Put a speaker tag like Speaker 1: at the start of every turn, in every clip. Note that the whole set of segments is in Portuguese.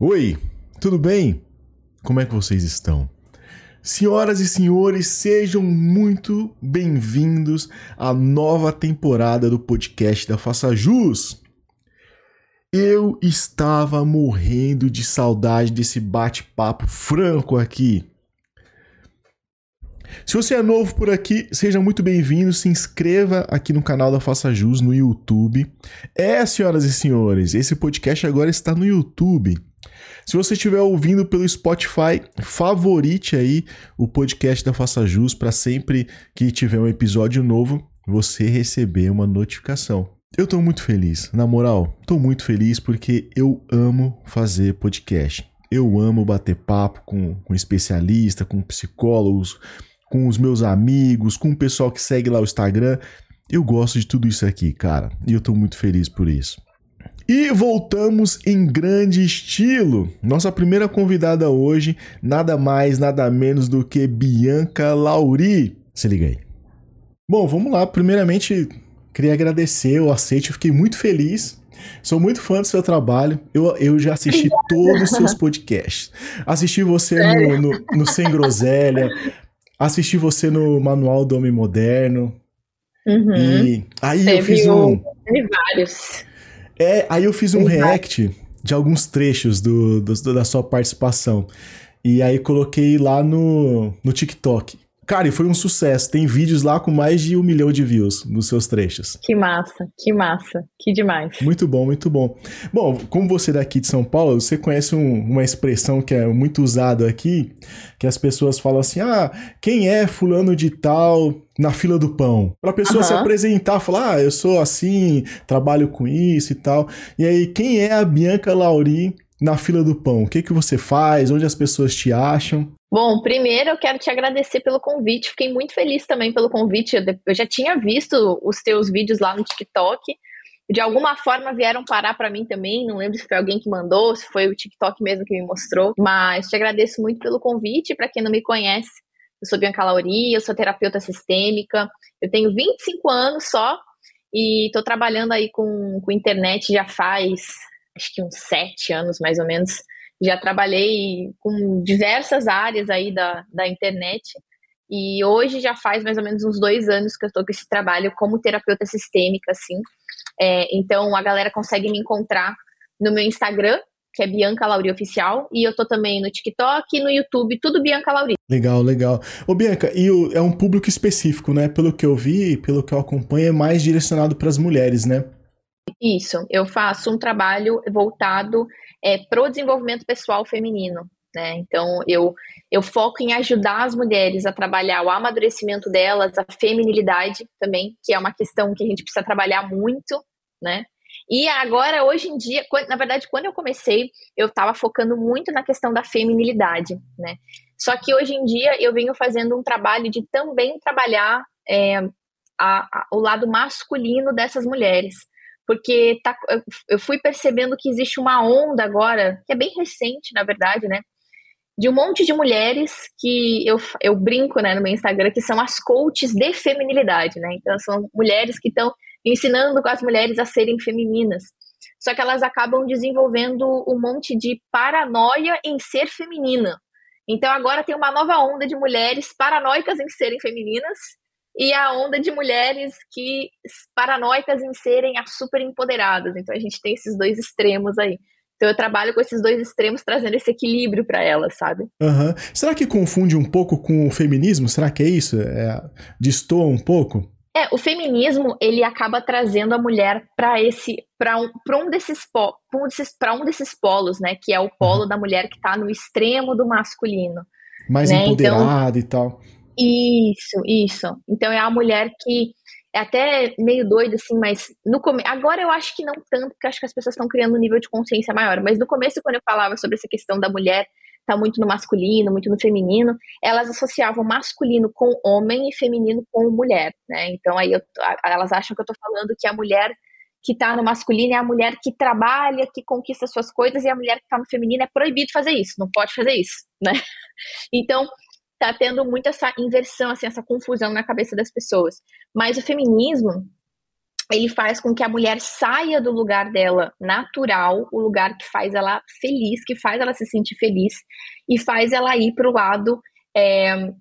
Speaker 1: Oi, tudo bem? Como é que vocês estão? Senhoras e senhores, sejam muito bem-vindos à nova temporada do podcast da Faça Jus. Eu estava morrendo de saudade desse bate-papo franco aqui. Se você é novo por aqui, seja muito bem-vindo. Se inscreva aqui no canal da Faça Jus no YouTube. É, senhoras e senhores, esse podcast agora está no YouTube. Se você estiver ouvindo pelo Spotify, favorite aí o podcast da Faça Jus para sempre que tiver um episódio novo, você receber uma notificação. Eu tô muito feliz, na moral, tô muito feliz porque eu amo fazer podcast. Eu amo bater papo com, com especialista, com psicólogos, com os meus amigos, com o pessoal que segue lá o Instagram. Eu gosto de tudo isso aqui, cara, e eu tô muito feliz por isso. E voltamos em grande estilo. Nossa primeira convidada hoje, nada mais, nada menos do que Bianca Lauri. Se liga aí. Bom, vamos lá. Primeiramente, queria agradecer o aceite, eu fiquei muito feliz. Sou muito fã do seu trabalho. Eu, eu já assisti todos os seus podcasts. Assisti você no, no, no Sem Groselha, assisti você no Manual do Homem Moderno.
Speaker 2: Uhum.
Speaker 1: E aí
Speaker 2: Teve
Speaker 1: eu fiz um.
Speaker 2: Teve vários.
Speaker 1: É, aí eu fiz um
Speaker 2: Exato.
Speaker 1: react de alguns trechos do, do- da sua participação. E aí coloquei lá no, no TikTok. Cara, e foi um sucesso. Tem vídeos lá com mais de um milhão de views nos seus trechos.
Speaker 2: Que massa, que massa, que demais.
Speaker 1: Muito bom, muito bom. Bom, como você é daqui de São Paulo, você conhece um- uma expressão que é muito usada aqui, que as pessoas falam assim: ah, quem é fulano de tal na fila do pão? Pra pessoa se apresentar, falar, ah, eu sou assim, trabalho com isso e tal. E aí, quem é a Bianca Lauri na fila do pão? O que, que você faz? Onde as pessoas te acham?
Speaker 2: Bom, primeiro eu quero te agradecer pelo convite. Fiquei muito feliz também pelo convite. Eu já tinha visto os teus vídeos lá no TikTok. De alguma forma vieram parar para mim também. Não lembro se foi alguém que mandou, se foi o TikTok mesmo que me mostrou. Mas te agradeço muito pelo convite. Para quem não me conhece, eu sou Bianca Lauri, eu sou terapeuta sistêmica. Eu tenho 25 anos só e estou trabalhando aí com, com internet já faz acho que uns sete anos mais ou menos. Já trabalhei com diversas áreas aí da, da internet. E hoje já faz mais ou menos uns dois anos que eu estou com esse trabalho como terapeuta sistêmica, assim. É, então a galera consegue me encontrar no meu Instagram, que é Bianca Lauri Oficial, e eu tô também no TikTok e no YouTube, tudo Bianca Lauri.
Speaker 1: Legal, legal. Ô, Bianca, e o- é um público específico, né? Pelo que eu vi, pelo que eu acompanho, é mais direcionado para as mulheres, né?
Speaker 2: Isso, eu faço um trabalho voltado é, para o desenvolvimento pessoal feminino. Né? Então, eu, eu foco em ajudar as mulheres a trabalhar o amadurecimento delas, a feminilidade também, que é uma questão que a gente precisa trabalhar muito, né? E agora, hoje em dia, quan- na verdade, quando eu comecei, eu estava focando muito na questão da feminilidade, né? Só que hoje em dia eu venho fazendo um trabalho de também trabalhar é, a- a- o lado masculino dessas mulheres porque tá, eu- fui percebendo que existe uma onda agora, que é bem recente, na verdade, né? De um monte de mulheres que eu, eu brinco né, no meu Instagram, que são as coaches de feminilidade, né? Então, são mulheres que estão ensinando as mulheres a serem femininas. Só que elas acabam desenvolvendo um monte de paranoia em ser feminina. Então, agora tem uma nova onda de mulheres paranoicas em serem femininas e a onda de mulheres que paranoicas em serem as super empoderadas. Então a gente tem esses dois extremos aí. Então eu trabalho com esses dois extremos trazendo esse equilíbrio para elas, sabe?
Speaker 1: Aham. Será que confunde um pouco com o feminismo? Será que é isso? É, destoa um pouco?
Speaker 2: É, o feminismo, ele acaba trazendo a mulher para esse para um, pra um desses pra um desses para um desses polos, né, que é o polo da mulher que tá no extremo do masculino.
Speaker 1: Mais
Speaker 2: Né,
Speaker 1: empoderada e tal.
Speaker 2: Isso, isso. Então é a mulher que é até meio doido, assim, mas no come... agora eu acho que não tanto, porque acho que as pessoas estão criando um nível de consciência maior. Mas no começo, quando eu falava sobre essa questão da mulher tá muito no masculino, muito no feminino, elas associavam masculino com homem e feminino com mulher, né? Então aí eu- elas acham que eu tô falando que a mulher que tá no masculino é a mulher que trabalha, que conquista suas coisas, e a mulher que tá no feminino é proibido fazer isso, não pode fazer isso, né? Então, tá tendo muito essa inversão, assim, essa confusão na cabeça das pessoas. Mas o feminismo, ele faz com que a mulher saia do lugar dela natural, o lugar que faz ela feliz, que faz ela se sentir feliz, e faz ela ir para o lado é,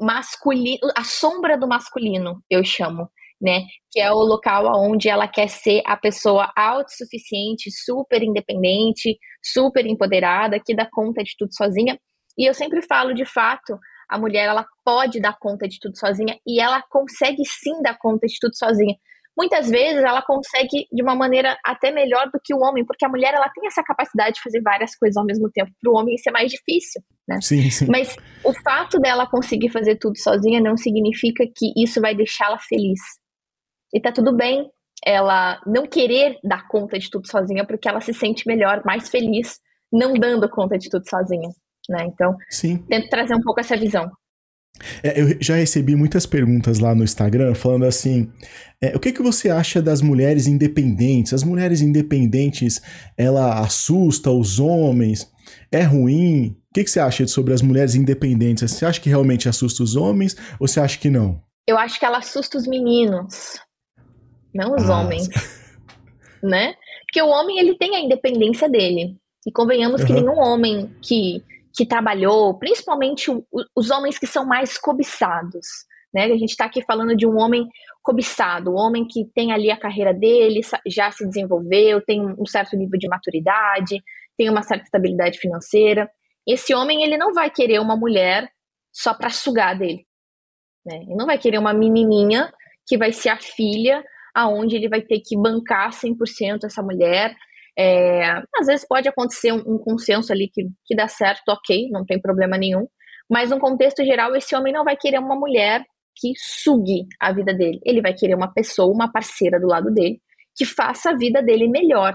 Speaker 2: masculino, a sombra do masculino, eu chamo, né? Que é o local onde ela quer ser a pessoa autossuficiente, super independente, super empoderada, que dá conta de tudo sozinha. E eu sempre falo, de fato, a mulher ela pode dar conta de tudo sozinha e ela consegue sim dar conta de tudo sozinha muitas vezes ela consegue de uma maneira até melhor do que o homem, porque a mulher ela tem essa capacidade de fazer várias coisas ao mesmo tempo. Para o homem isso é mais difícil, né?
Speaker 1: Sim, sim.
Speaker 2: Mas o fato dela conseguir fazer tudo sozinha não significa que isso vai deixá-la feliz. E tá tudo bem ela não querer dar conta de tudo sozinha, porque ela se sente melhor, mais feliz, não dando conta de tudo sozinha, né? Então,
Speaker 1: Sim.
Speaker 2: tento trazer um pouco essa visão.
Speaker 1: É, eu já recebi muitas perguntas lá no Instagram falando assim: é, o que, que você acha das mulheres independentes? As mulheres independentes, ela assusta os homens? É ruim? O que, que você acha sobre as mulheres independentes? Você acha que realmente assusta os homens ou você acha que não?
Speaker 2: Eu acho que ela assusta os meninos, não os ah, homens, né? Porque o homem ele tem a independência dele. E convenhamos uhum. que nenhum homem que que trabalhou, principalmente os homens que são mais cobiçados. Né? A gente está aqui falando de um homem cobiçado, um homem que tem ali a carreira dele, já se desenvolveu, tem um certo nível de maturidade, tem uma certa estabilidade financeira. Esse homem ele não vai querer uma mulher só para sugar dele. Né? Ele não vai querer uma menininha que vai ser a filha, aonde ele vai ter que bancar 100% essa mulher é, às vezes pode acontecer um, um, consenso ali que, que dá certo, ok, não tem problema nenhum. Mas no contexto geral, esse homem não vai querer uma mulher que sugue a vida dele. Ele vai querer uma pessoa, uma parceira do lado dele, que faça a vida dele melhor.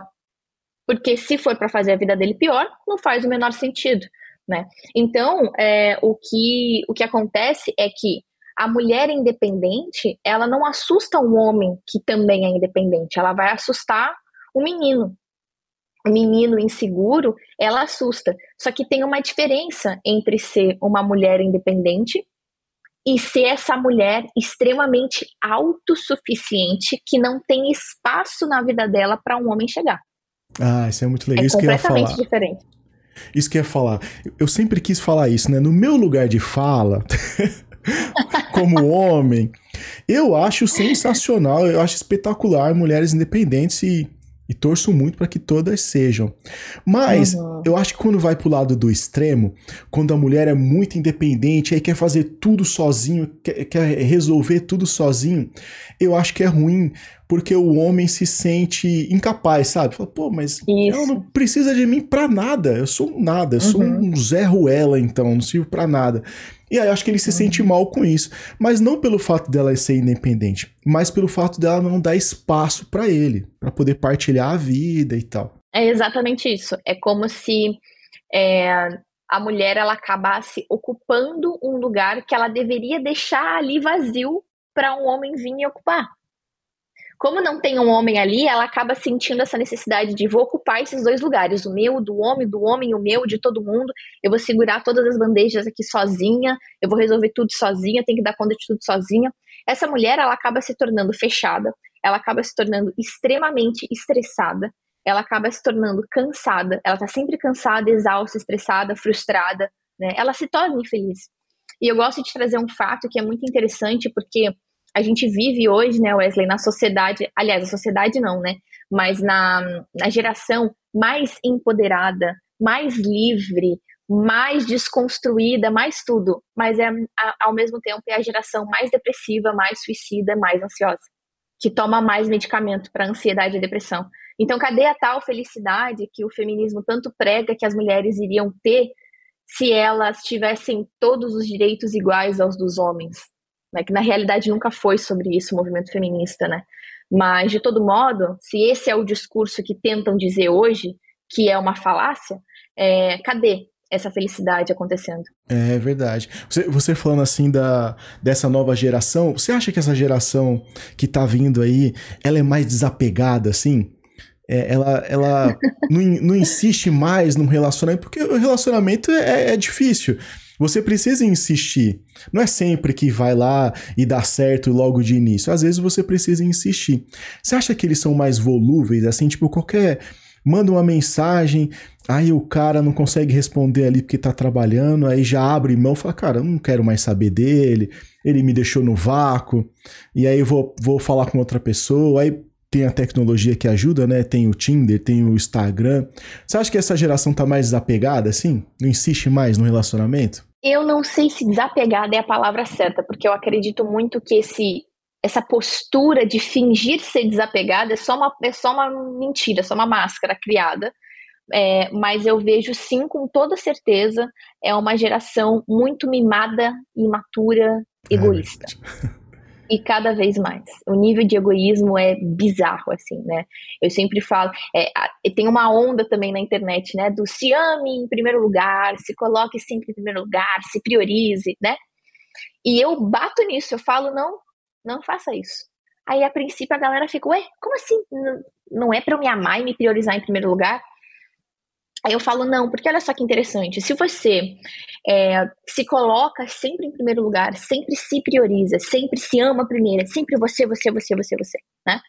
Speaker 2: Porque se for para fazer a vida dele pior, não faz o menor sentido. Né? Então, é, o, que, o que acontece é que a mulher independente, ela não assusta um homem que também é independente, ela vai assustar o menino, menino inseguro, ela assusta. Só que tem uma diferença entre ser uma mulher independente e ser essa mulher extremamente autossuficiente que não tem espaço na vida dela para um homem chegar.
Speaker 1: Ah, isso é muito legal.
Speaker 2: É
Speaker 1: isso
Speaker 2: completamente
Speaker 1: que eu ia
Speaker 2: falar. diferente.
Speaker 1: Isso que eu ia falar. Eu sempre quis falar isso, né? No meu lugar de fala, como homem, eu acho sensacional, eu acho espetacular mulheres independentes e e torço muito para que todas sejam. Mas uhum. eu acho que quando vai pro lado do extremo, quando a mulher é muito independente, aí quer fazer tudo sozinho, quer, quer resolver tudo sozinho, eu acho que é ruim, porque o homem se sente incapaz, sabe? Fala, pô, mas Isso. ela não precisa de mim para nada, eu sou nada, eu uhum. sou um Zé Ruela, então, não sirvo para nada. E aí eu acho que ele se sente uhum. mal com isso. Mas não pelo fato dela ser independente, mas pelo fato dela não dar espaço para ele, para poder partilhar a vida e tal.
Speaker 2: É exatamente isso. É como se é, a mulher ela acabasse ocupando um lugar que ela deveria deixar ali vazio para um homem vir e ocupar como não tem um homem ali, ela acaba sentindo essa necessidade de vou ocupar esses dois lugares, o meu, do homem, do homem, o meu, de todo mundo. Eu vou segurar todas as bandejas aqui sozinha, eu vou resolver tudo sozinha, tenho que dar conta de tudo sozinha. Essa mulher, ela acaba se tornando fechada, ela acaba se tornando extremamente estressada, ela acaba se tornando cansada, ela tá sempre cansada, exausta, estressada, frustrada, né? Ela se torna infeliz. E eu gosto de trazer um fato que é muito interessante, porque a gente vive hoje, né, Wesley, na sociedade, aliás, a sociedade não, né, mas na, na geração mais empoderada, mais livre, mais desconstruída, mais tudo, mas é ao mesmo tempo é a geração mais depressiva, mais suicida, mais ansiosa, que toma mais medicamento para ansiedade e depressão. Então, cadê a tal felicidade que o feminismo tanto prega que as mulheres iriam ter se elas tivessem todos os direitos iguais aos dos homens? Né, que na realidade nunca foi sobre isso o movimento feminista, né? Mas, de todo modo, se esse é o discurso que tentam dizer hoje, que é uma falácia, é, cadê essa felicidade acontecendo?
Speaker 1: É verdade. Você, você falando assim da, dessa nova geração, você acha que essa geração que tá vindo aí, ela é mais desapegada, assim? é, ela, ela não, não insiste mais num relacionamento, porque o relacionamento é, é difícil. Você precisa insistir. Não é sempre que vai lá e dá certo logo de início. Às vezes você precisa insistir. Você acha que eles são mais volúveis, assim, tipo, qualquer. Manda uma mensagem, aí o cara não consegue responder ali porque tá trabalhando, aí já abre mão e fala, cara, eu não quero mais saber dele, ele me deixou no vácuo, e aí eu vou, vou falar com outra pessoa, aí tem a tecnologia que ajuda, né? Tem o Tinder, tem o Instagram. Você acha que essa geração tá mais desapegada, assim? Não insiste mais no relacionamento?
Speaker 2: Eu não sei se desapegada é a palavra certa, porque eu acredito muito que esse essa postura de fingir ser desapegada é só uma, é só uma mentira, é só uma máscara criada. É, mas eu vejo sim, com toda certeza, é uma geração muito mimada, imatura, é egoísta. É e cada vez mais. O nível de egoísmo é bizarro, assim, né? Eu sempre falo, é, tem uma onda também na internet, né? Do se ame em primeiro lugar, se coloque sempre em primeiro lugar, se priorize, né? E eu bato nisso, eu falo, não, não faça isso. Aí, a princípio, a galera fica, ué, como assim? Não é para eu me amar e me priorizar em primeiro lugar? Aí eu falo, não, porque olha só que interessante. Se você é, se coloca sempre em primeiro lugar, sempre se prioriza, sempre se ama primeiro, sempre você, você, você, você, você, né?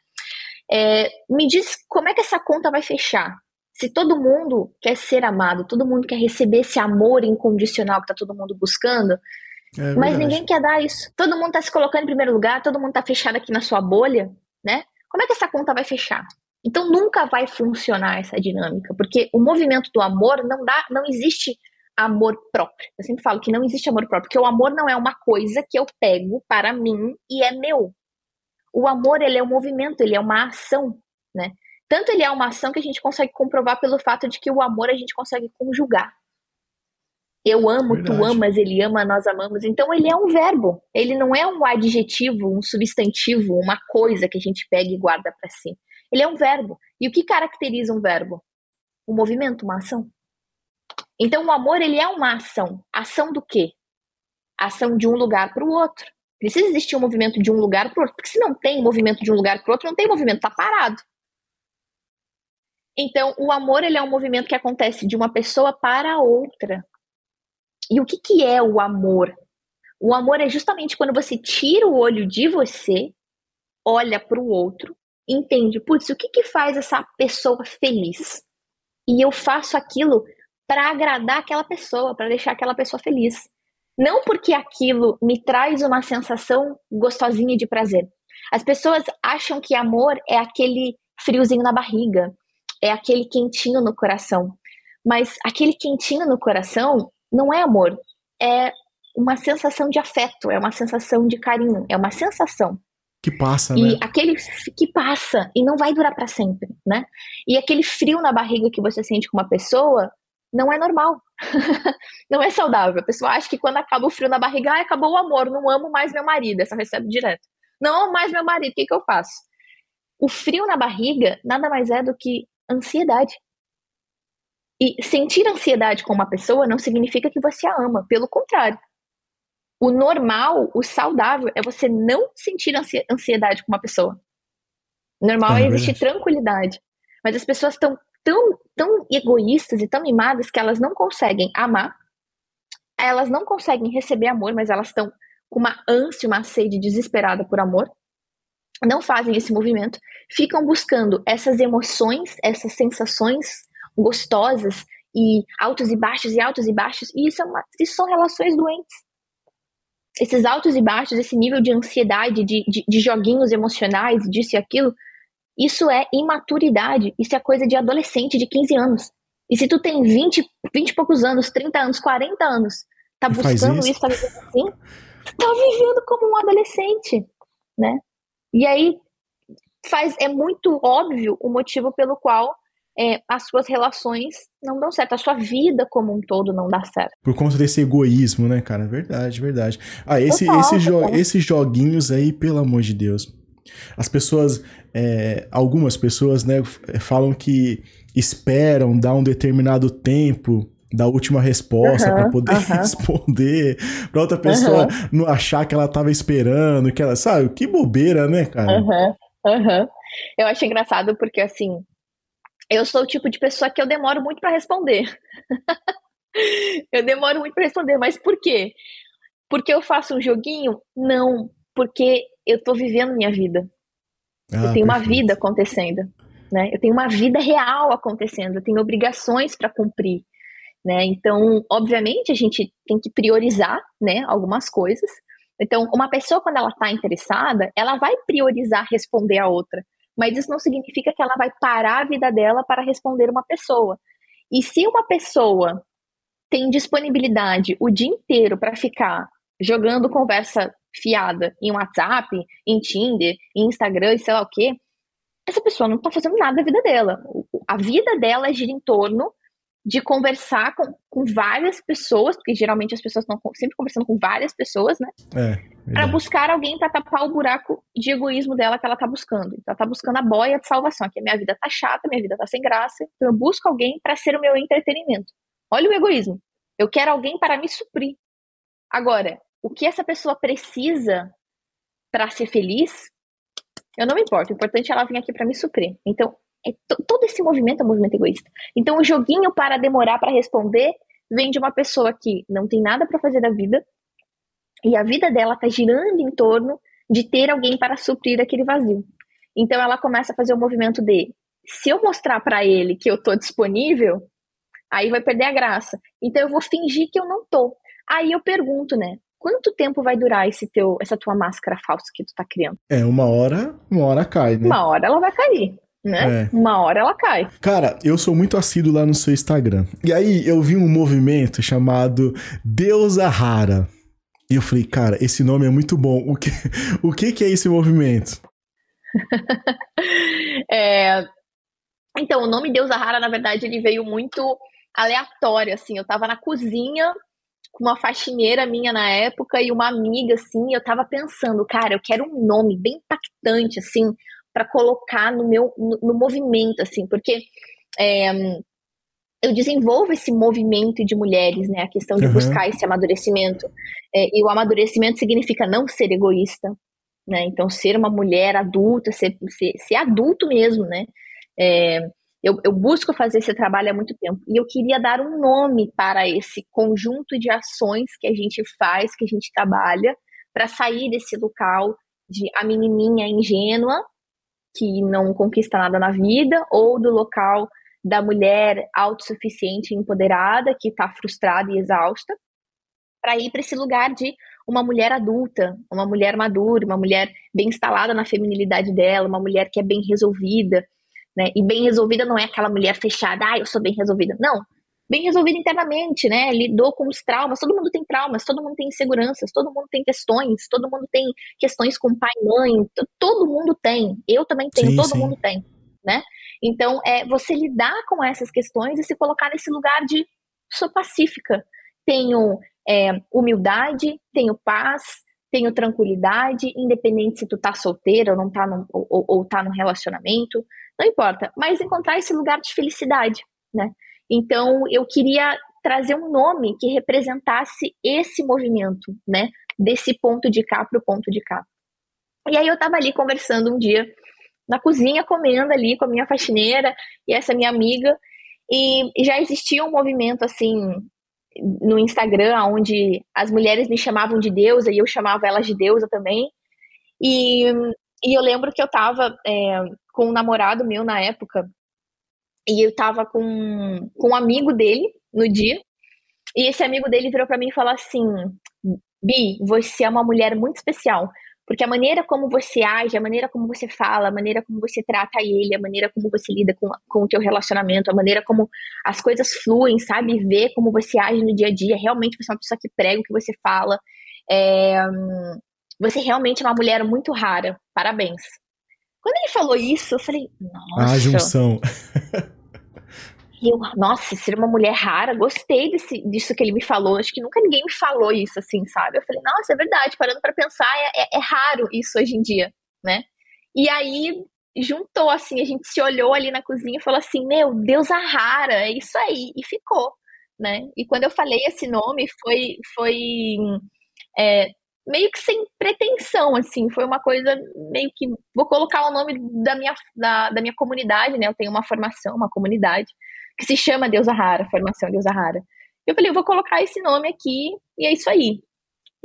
Speaker 2: É, me diz como é que essa conta vai fechar. Se todo mundo quer ser amado, todo mundo quer receber esse amor incondicional que tá todo mundo buscando, é mas ninguém quer dar isso. Todo mundo tá se colocando em primeiro lugar, todo mundo tá fechado aqui na sua bolha, né? Como é que essa conta vai fechar? Então nunca vai funcionar essa dinâmica, porque o movimento do amor não dá, não existe amor próprio. Eu sempre falo que não existe amor próprio, porque o amor não é uma coisa que eu pego para mim e é meu. O amor, ele é um movimento, ele é uma ação, né? Tanto ele é uma ação que a gente consegue comprovar pelo fato de que o amor a gente consegue conjugar. Eu amo, Verdade. tu amas, ele ama, nós amamos. Então ele é um verbo. Ele não é um adjetivo, um substantivo, uma coisa que a gente pega e guarda para si. Ele é um verbo. E o que caracteriza um verbo? Um movimento, uma ação. Então o amor ele é uma ação. Ação do quê? Ação de um lugar para o outro. Precisa existir um movimento de um lugar para o outro, porque se não tem movimento de um lugar para o outro, não tem movimento, está parado. Então, o amor ele é um movimento que acontece de uma pessoa para outra. E o que, que é o amor? O amor é justamente quando você tira o olho de você, olha para o outro entende, putz, o que que faz essa pessoa feliz? E eu faço aquilo para agradar aquela pessoa, para deixar aquela pessoa feliz. Não porque aquilo me traz uma sensação gostosinha de prazer. As pessoas acham que amor é aquele friozinho na barriga, é aquele quentinho no coração. Mas aquele quentinho no coração não é amor, é uma sensação de afeto, é uma sensação de carinho, é uma sensação.
Speaker 1: Que passa,
Speaker 2: né?
Speaker 1: E
Speaker 2: aquele que passa e não vai durar para sempre, né? E aquele frio na barriga que você sente com uma pessoa não é normal. não é saudável. A pessoa acha que quando acaba o frio na barriga, ah, acabou o amor, não amo mais meu marido. Essa recebe direto. Não amo mais meu marido, o que, que eu faço? O frio na barriga nada mais é do que ansiedade. E sentir ansiedade com uma pessoa não significa que você a ama, pelo contrário. O normal, o saudável, é você não sentir ansiedade com uma pessoa. O normal é, é existir tranquilidade. Mas as pessoas estão tão, tão egoístas e tão mimadas que elas não conseguem amar, elas não conseguem receber amor, mas elas estão com uma ânsia, uma sede desesperada por amor, não fazem esse movimento, ficam buscando essas emoções, essas sensações gostosas e altos e baixos e altos e baixos, e isso, é uma, isso são relações doentes esses altos e baixos, esse nível de ansiedade, de, de, de, joguinhos emocionais, disso e aquilo, isso é imaturidade, isso é coisa de adolescente de 15 anos. E se tu tem 20, 20 e poucos anos, 30 anos, 40 anos, tá buscando isso. isso, tá vivendo assim, tá vivendo como um adolescente, né? E aí faz, é muito óbvio o motivo pelo qual é, as suas relações não dão certo, a sua vida como um todo não dá certo.
Speaker 1: Por conta desse egoísmo, né, cara? Verdade, verdade. Ah, esse, esse jo esses joguinhos aí, pelo amor de Deus. As pessoas, é, algumas pessoas, né, falam que esperam dar um determinado tempo da última resposta uhum, para poder uhum. responder, para outra pessoa uhum. não achar que ela tava esperando, que ela, sabe, que bobeira, né, cara?
Speaker 2: Uhum, uhum. Eu acho engraçado porque, assim, eu sou o tipo de pessoa que eu demoro muito para responder. eu demoro muito para responder, mas por quê? Porque eu faço um joguinho? Não, porque eu tô vivendo minha vida. Ah, eu tenho perfeito. uma vida acontecendo, né? Eu tenho uma vida real acontecendo, eu tenho obrigações para cumprir, né? Então, obviamente, a gente tem que priorizar, né, algumas coisas. Então, uma pessoa quando ela está interessada, ela vai priorizar responder a outra, mas isso não significa que ela vai parar a vida dela para responder uma pessoa. E se uma pessoa tem disponibilidade o dia inteiro para ficar jogando conversa fiada em WhatsApp, em Tinder, em Instagram e sei lá o quê, essa pessoa não está fazendo nada da vida dela. A vida dela gira em torno de conversar com, com várias pessoas, porque geralmente as pessoas estão sempre conversando com várias pessoas, né? É, para buscar alguém para tapar o buraco de egoísmo dela que ela tá buscando. Então, ela tá buscando a boia de salvação, que a minha vida tá chata, minha vida tá sem graça, então eu busco alguém para ser o meu entretenimento. Olha o egoísmo. Eu quero alguém para me suprir. Agora, o que essa pessoa precisa para ser feliz, eu não me importo. O importante é ela vir aqui para me suprir. Então, é todo esse movimento é um movimento egoísta. Então, o joguinho para demorar para responder vem de uma pessoa que não tem nada para fazer da vida e a vida dela tá girando em torno de ter alguém para suprir aquele vazio. Então, ela começa a fazer o movimento de se eu mostrar para ele que eu tô disponível, aí vai perder a graça. Então, eu vou fingir que eu não tô. Aí eu pergunto, né? quanto tempo vai durar esse teu, essa tua máscara falsa que tu tá criando?
Speaker 1: É, uma hora, uma hora cai, né?
Speaker 2: Uma hora ela vai cair. Né? É. Uma hora ela cai.
Speaker 1: Cara, eu sou muito assíduo lá no seu Instagram. E aí eu vi um movimento chamado Deusa Rara. E eu falei, cara, esse nome é muito bom. O que, o que, que é esse movimento?
Speaker 2: é... Então, o nome Deusa Rara, na verdade, ele veio muito aleatório, assim. Eu tava na cozinha com uma faxineira minha na época e uma amiga, assim, eu tava pensando, cara, eu quero um nome bem impactante, assim, para colocar no meu no, no, movimento, assim, porque é, eu desenvolvo esse movimento de mulheres, né, a questão de uhum. buscar esse amadurecimento. É, e o amadurecimento significa não ser egoísta, né, então ser uma mulher adulta, ser, ser, ser adulto mesmo, né, é, eu, eu, busco fazer esse trabalho há muito tempo. E eu queria dar um nome para esse conjunto de ações que a gente faz, que a gente trabalha, para sair desse local de a menininha ingênua, que não conquista nada na vida, ou do local da mulher autossuficiente e empoderada, que está frustrada e exausta, para ir para esse lugar de uma mulher adulta, uma mulher madura, uma mulher bem instalada na feminilidade dela, uma mulher que é bem resolvida, né? E bem resolvida não é aquela mulher fechada, ah, eu sou bem resolvida. Não. Bem resolvida internamente, né? Lidou com os traumas. Todo mundo tem traumas, todo mundo tem inseguranças, todo mundo tem questões, todo mundo tem questões com pai e mãe. Todo mundo tem. Eu também tenho, sim, todo sim. mundo tem, né? Então, é você lidar com essas questões e se colocar nesse lugar de sou pacífica. Tenho é, humildade, tenho paz, tenho tranquilidade, independente se tu tá solteira ou não tá ou, ou tá no relacionamento não importa, mas encontrar esse lugar de felicidade, né? Então, eu queria trazer um nome que representasse esse movimento, né? Desse ponto de cá para o ponto de cá. E aí eu estava ali conversando um dia na cozinha, comendo ali com a minha faxineira e essa minha amiga, e já existia um movimento assim no Instagram, onde as mulheres me chamavam de deusa e eu chamava elas de deusa também. E, e eu lembro que eu estava é, com um namorado meu na época. E eu tava com, com um amigo dele no dia. E esse amigo dele virou para mim e falou assim: Bi, você é uma mulher muito especial. Porque a maneira como você age, a maneira como você fala, a maneira como você trata ele, a maneira como você lida com, com o teu relacionamento, a maneira como as coisas fluem, sabe? Ver como você age no dia a dia. Realmente você é uma pessoa que prega o que você fala. É, você realmente é uma mulher muito rara. Parabéns. Quando ele falou isso, eu falei, nossa.
Speaker 1: A junção.
Speaker 2: eu, nossa, ser uma mulher rara, gostei desse, disso que ele me falou. Acho que nunca ninguém me falou isso, assim, sabe? Eu falei, nossa, é verdade, parando para pensar, é, é, é, raro isso hoje em dia, né? E aí juntou, assim, a gente se olhou ali na cozinha e falou assim, meu, Deus a rara, é isso aí, e ficou, né? E quando eu falei esse nome, foi, foi é, meio que sem pretensão, assim, foi uma coisa meio que vou colocar o nome da minha da, da minha comunidade, né? Eu tenho uma formação, uma comunidade que se chama Deus Rara, formação Deus Rara. Eu falei, eu vou colocar esse nome aqui e é isso aí.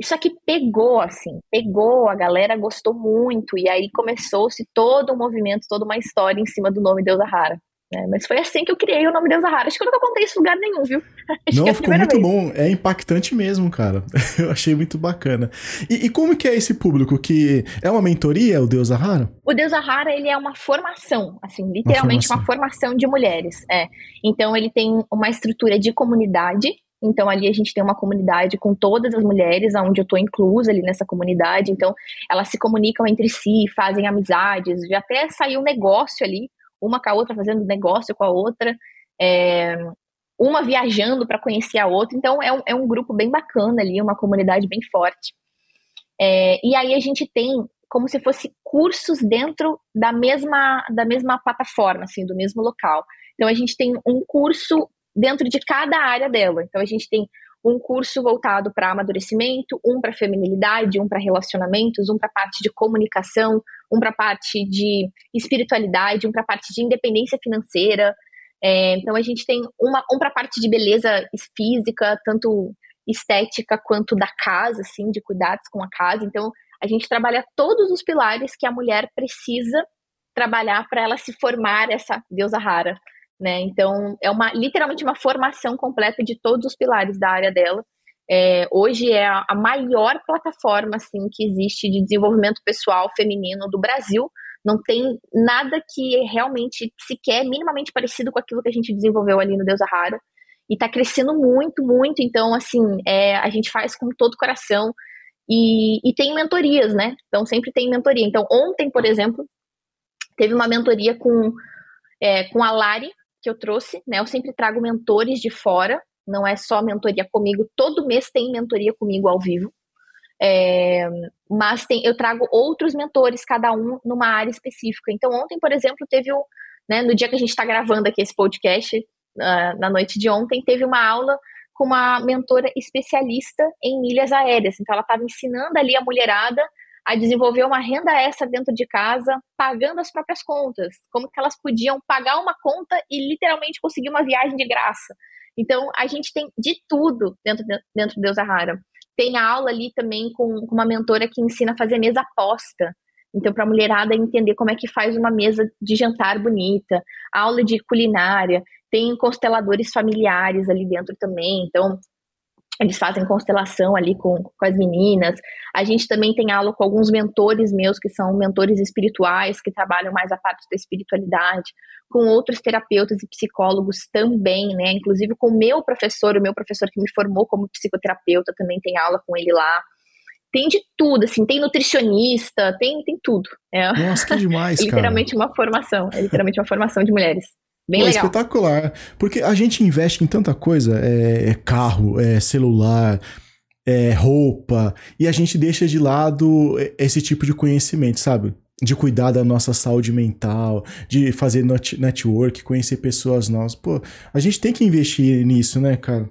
Speaker 2: Isso aqui pegou, assim, pegou, a galera gostou muito, e aí começou-se todo um movimento, toda uma história em cima do nome Deus Rara. É, mas foi assim que eu criei o nome Deus Rara. Acho que eu nunca contei isso em lugar nenhum, viu?
Speaker 1: Acho Não, é ficou muito vez. bom. É impactante mesmo, cara. Eu achei muito bacana. E, e, como que é esse público? Que é uma mentoria, o Deus Rara?
Speaker 2: O Deus Rara, ele é uma formação, assim, literalmente uma formação, uma formação de mulheres. É. Então, ele tem uma estrutura de comunidade. Então, ali a gente tem uma comunidade com todas as mulheres, onde eu estou inclusa ali nessa comunidade. Então, elas se comunicam entre si, fazem amizades. Já até saiu um negócio ali uma com a outra fazendo negócio com a outra, é, uma viajando para conhecer a outra. Então é um, é um grupo bem bacana ali, uma comunidade bem forte. É, e aí a gente tem como se fosse cursos dentro da mesma da mesma plataforma, assim, do mesmo local. Então a gente tem um curso dentro de cada área dela. Então a gente tem um curso voltado para amadurecimento, um para feminilidade, um para relacionamentos, um para parte de comunicação, um para parte de espiritualidade, um para parte de independência financeira. É, então a gente tem uma, um para parte de beleza física, tanto estética quanto da casa, assim, de cuidados com a casa. Então a gente trabalha todos os pilares que a mulher precisa trabalhar para ela se formar essa deusa rara. Né? Então, é uma literalmente uma formação completa de todos os pilares da área dela. É, hoje é a, maior plataforma assim que existe de desenvolvimento pessoal feminino do Brasil. Não tem nada que realmente sequer minimamente parecido com aquilo que a gente desenvolveu ali no Deus Rara. E está crescendo muito, muito. Então, assim, é, a gente faz com todo o coração. E, e tem mentorias, né? Então, sempre tem mentoria. Então, ontem, por exemplo, teve uma mentoria com, é, com a Lari, que eu trouxe, né? Eu sempre trago mentores de fora, não é só mentoria comigo, todo mês tem mentoria comigo ao vivo. É, mas tem, eu trago outros mentores, cada um numa área específica. Então, ontem, por exemplo, teve o, né, no dia que a gente está gravando aqui esse podcast, uh, na noite de ontem, teve uma aula com uma mentora especialista em milhas aéreas. Então, ela estava ensinando ali a mulherada a desenvolver uma renda extra dentro de casa, pagando as próprias contas. Como que elas podiam pagar uma conta e literalmente conseguir uma viagem de graça. Então, a gente tem de tudo dentro, dentro do Deus Rara. Tem aula ali também com, com uma mentora que ensina a fazer mesa posta. Então, para a mulherada entender como é que faz uma mesa de jantar bonita, aula de culinária, tem consteladores familiares ali dentro também. Então, eles fazem constelação ali com, com as meninas. A gente também tem aula com alguns mentores meus, que são mentores espirituais, que trabalham mais a parte da espiritualidade, com outros terapeutas e psicólogos também, né? Inclusive com o meu professor, o meu professor que me formou como psicoterapeuta, também tem aula com ele lá. Tem de tudo, assim, tem nutricionista, tem, tem tudo.
Speaker 1: É, Nossa, que demais,
Speaker 2: é literalmente uma formação, é literalmente uma formação de mulheres. Bem Pô, legal.
Speaker 1: Espetacular. Porque a gente investe em tanta coisa, é, é carro, é celular, é roupa, e a gente deixa de lado esse tipo de conhecimento, sabe? De cuidar da nossa saúde mental, de fazer network, conhecer pessoas novas. Pô, a gente tem que investir nisso, né, cara?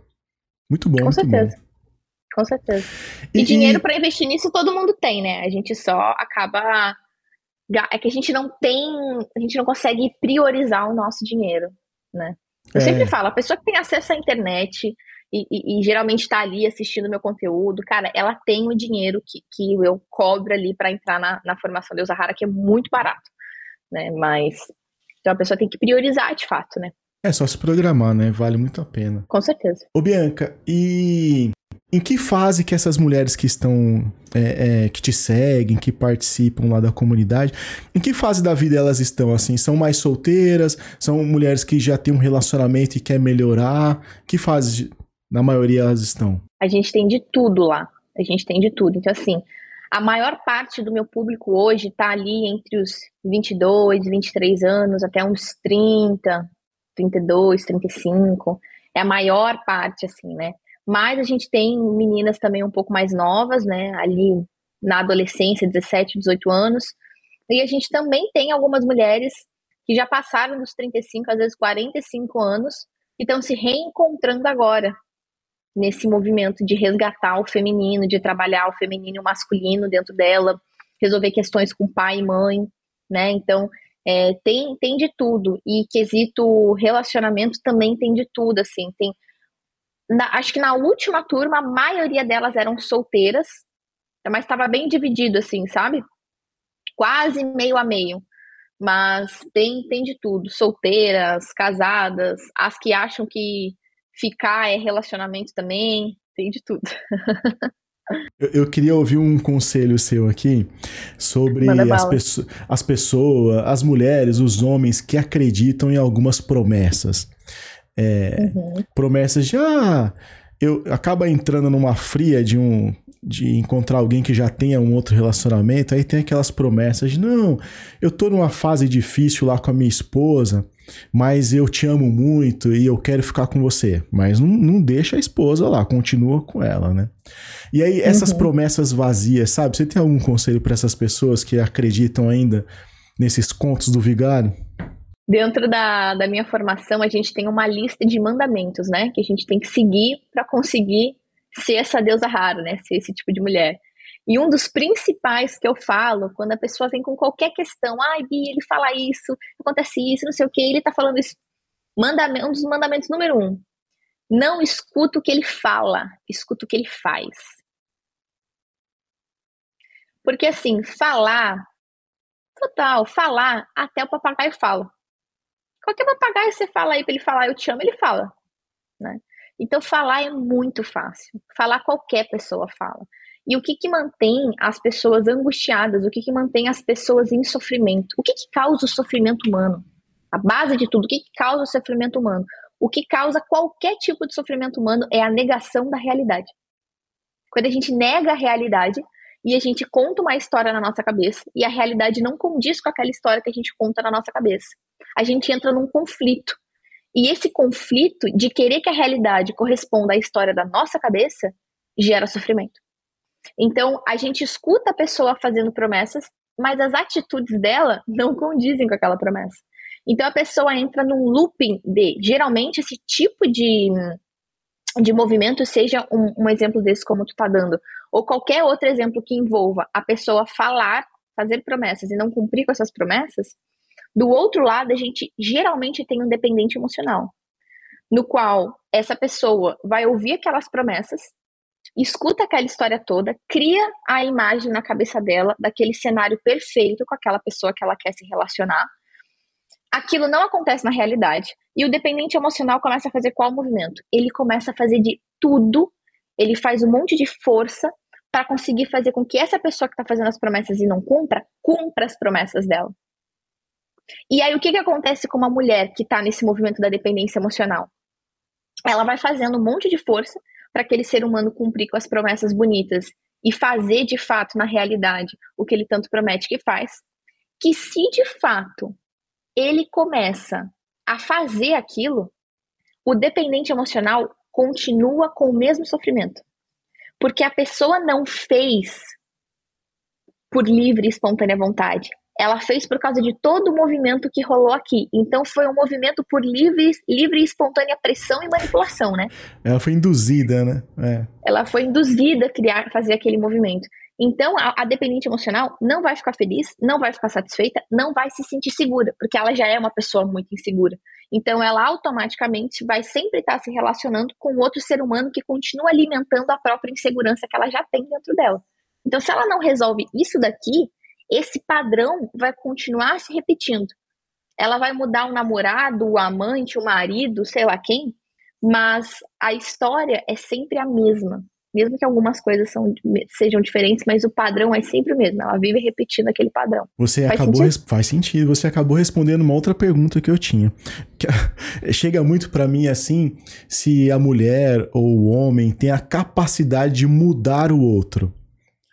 Speaker 1: Muito bom,
Speaker 2: Com
Speaker 1: muito
Speaker 2: certeza.
Speaker 1: bom.
Speaker 2: Com certeza. E, e dinheiro para investir nisso todo mundo tem, né? A gente só acaba é que a gente não tem, a gente não consegue priorizar o nosso dinheiro, né? Eu é. sempre falo, a pessoa que tem acesso à internet e, e, e geralmente está ali assistindo meu conteúdo, cara, ela tem o dinheiro que, que eu cobro ali para entrar na, na formação de Rara, que é muito barato, né? Mas então a pessoa tem que priorizar de fato, né?
Speaker 1: É só se programar, né? Vale muito a pena.
Speaker 2: Com certeza.
Speaker 1: Ô, Bianca, e em que fase que essas mulheres que estão, é, é, que te seguem, que participam lá da comunidade, em que fase da vida elas estão, assim? São mais solteiras? São mulheres que já têm um relacionamento e quer melhorar? Que fase, na maioria, elas estão?
Speaker 2: A gente tem de tudo lá. A gente tem de tudo. Então, assim, a maior parte do meu público hoje está ali entre os 22, 23 anos, até uns 30, 32, 35. É a maior parte, assim, né? Mas a gente tem meninas também um pouco mais novas, né? Ali na adolescência, 17, 18 anos. E a gente também tem algumas mulheres que já passaram dos 35, às vezes 45 anos, e estão se reencontrando agora. nesse movimento de resgatar o feminino, de trabalhar o feminino e o masculino dentro dela, resolver questões com pai e mãe, né? Então, é, tem, tem de tudo. E quesito relacionamento também tem de tudo, assim. Tem, na, acho que na última turma, a maioria delas eram solteiras, mas estava bem dividido, assim, sabe? Quase meio a meio. Mas tem, tem de tudo. Solteiras, casadas, as que acham que ficar é relacionamento também, tem de tudo.
Speaker 1: Eu, queria ouvir um conselho seu aqui sobre as, peço as pessoas, as mulheres, os homens que acreditam em algumas promessas. É, uhum. Promessas de, ah, eu acaba entrando numa fria de um de encontrar alguém que já tenha um outro relacionamento, aí tem aquelas promessas de, não, eu tô numa fase difícil lá com a minha esposa, mas eu te amo muito e eu quero ficar com você. Mas não, não deixa a esposa lá, continua com ela, né? E aí, essas uhum. promessas vazias, sabe? Você tem algum conselho para essas pessoas que acreditam ainda nesses contos do vigário?
Speaker 2: Dentro da, da minha formação, a gente tem uma lista de mandamentos, né? Que a gente tem que seguir para conseguir ser essa deusa rara, né? Ser esse tipo de mulher. E um dos principais que eu falo, quando a pessoa vem com qualquer questão, ai, Bi, ele fala isso, acontece isso, não sei o que, ele tá falando isso. Mandamento, um dos mandamentos número um. Não escuta o que ele fala, escuta o que ele faz. Porque assim, falar, total, falar, até o papagaio fala. Qualquer papagaio você fala aí pra ele falar, eu te amo, ele fala. Né? Então, falar é muito fácil. Falar qualquer pessoa fala. E o que, que mantém as pessoas angustiadas? O que, que mantém as pessoas em sofrimento? O que, que causa o sofrimento humano? A base de tudo, o que, que causa o sofrimento humano? O que causa qualquer tipo de sofrimento humano é a negação da realidade. Quando a gente nega a realidade e a gente conta uma história na nossa cabeça e a realidade não condiz com aquela história que a gente conta na nossa cabeça, a gente entra num conflito. E esse conflito de querer que a realidade corresponda à história da nossa cabeça gera sofrimento. Então, a gente escuta a pessoa fazendo promessas, mas as atitudes dela não condizem com aquela promessa. Então, a pessoa entra num looping de, geralmente, esse tipo de, de movimento, seja um, um exemplo desse como tu tá dando, ou qualquer outro exemplo que envolva a pessoa falar, fazer promessas e não cumprir com essas promessas, do outro lado, a gente geralmente tem um dependente emocional, no qual essa pessoa vai ouvir aquelas promessas, escuta aquela história toda, cria a imagem na cabeça dela daquele cenário perfeito com aquela pessoa que ela quer se relacionar. Aquilo não acontece na realidade. E o dependente emocional começa a fazer qual movimento? Ele começa a fazer de tudo, ele faz um monte de força para conseguir fazer com que essa pessoa que está fazendo as promessas e não cumpra, cumpra as promessas dela. E aí, o que, que acontece com uma mulher que está nesse movimento da dependência emocional? Ela vai fazendo um monte de força para aquele ser humano cumprir com as promessas bonitas e fazer de fato, na realidade, o que ele tanto promete que faz, que se de fato ele começa a fazer aquilo, o dependente emocional continua com o mesmo sofrimento. Porque a pessoa não fez por livre e espontânea vontade ela fez por causa de todo o movimento que rolou aqui. Então foi um movimento por livre, livre e espontânea pressão e manipulação, né?
Speaker 1: Ela foi induzida, né?
Speaker 2: É. Ela foi induzida a criar, fazer aquele movimento. Então a, a dependente emocional não vai ficar feliz, não vai ficar satisfeita, não vai se sentir segura, porque ela já é uma pessoa muito insegura. Então ela automaticamente vai sempre estar se relacionando com outro ser humano que continua alimentando a própria insegurança que ela já tem dentro dela. Então se ela não resolve isso daqui, esse padrão vai continuar se repetindo. Ela vai mudar o namorado, o amante, o marido, sei lá quem, mas a história é sempre a mesma. Mesmo que algumas coisas são, sejam diferentes, mas o padrão é sempre o mesmo. Ela vive repetindo aquele padrão.
Speaker 1: Você faz acabou sentido? faz sentido. Você acabou respondendo uma outra pergunta que eu tinha. Chega muito para mim assim, se a mulher ou o homem tem a capacidade de mudar o outro.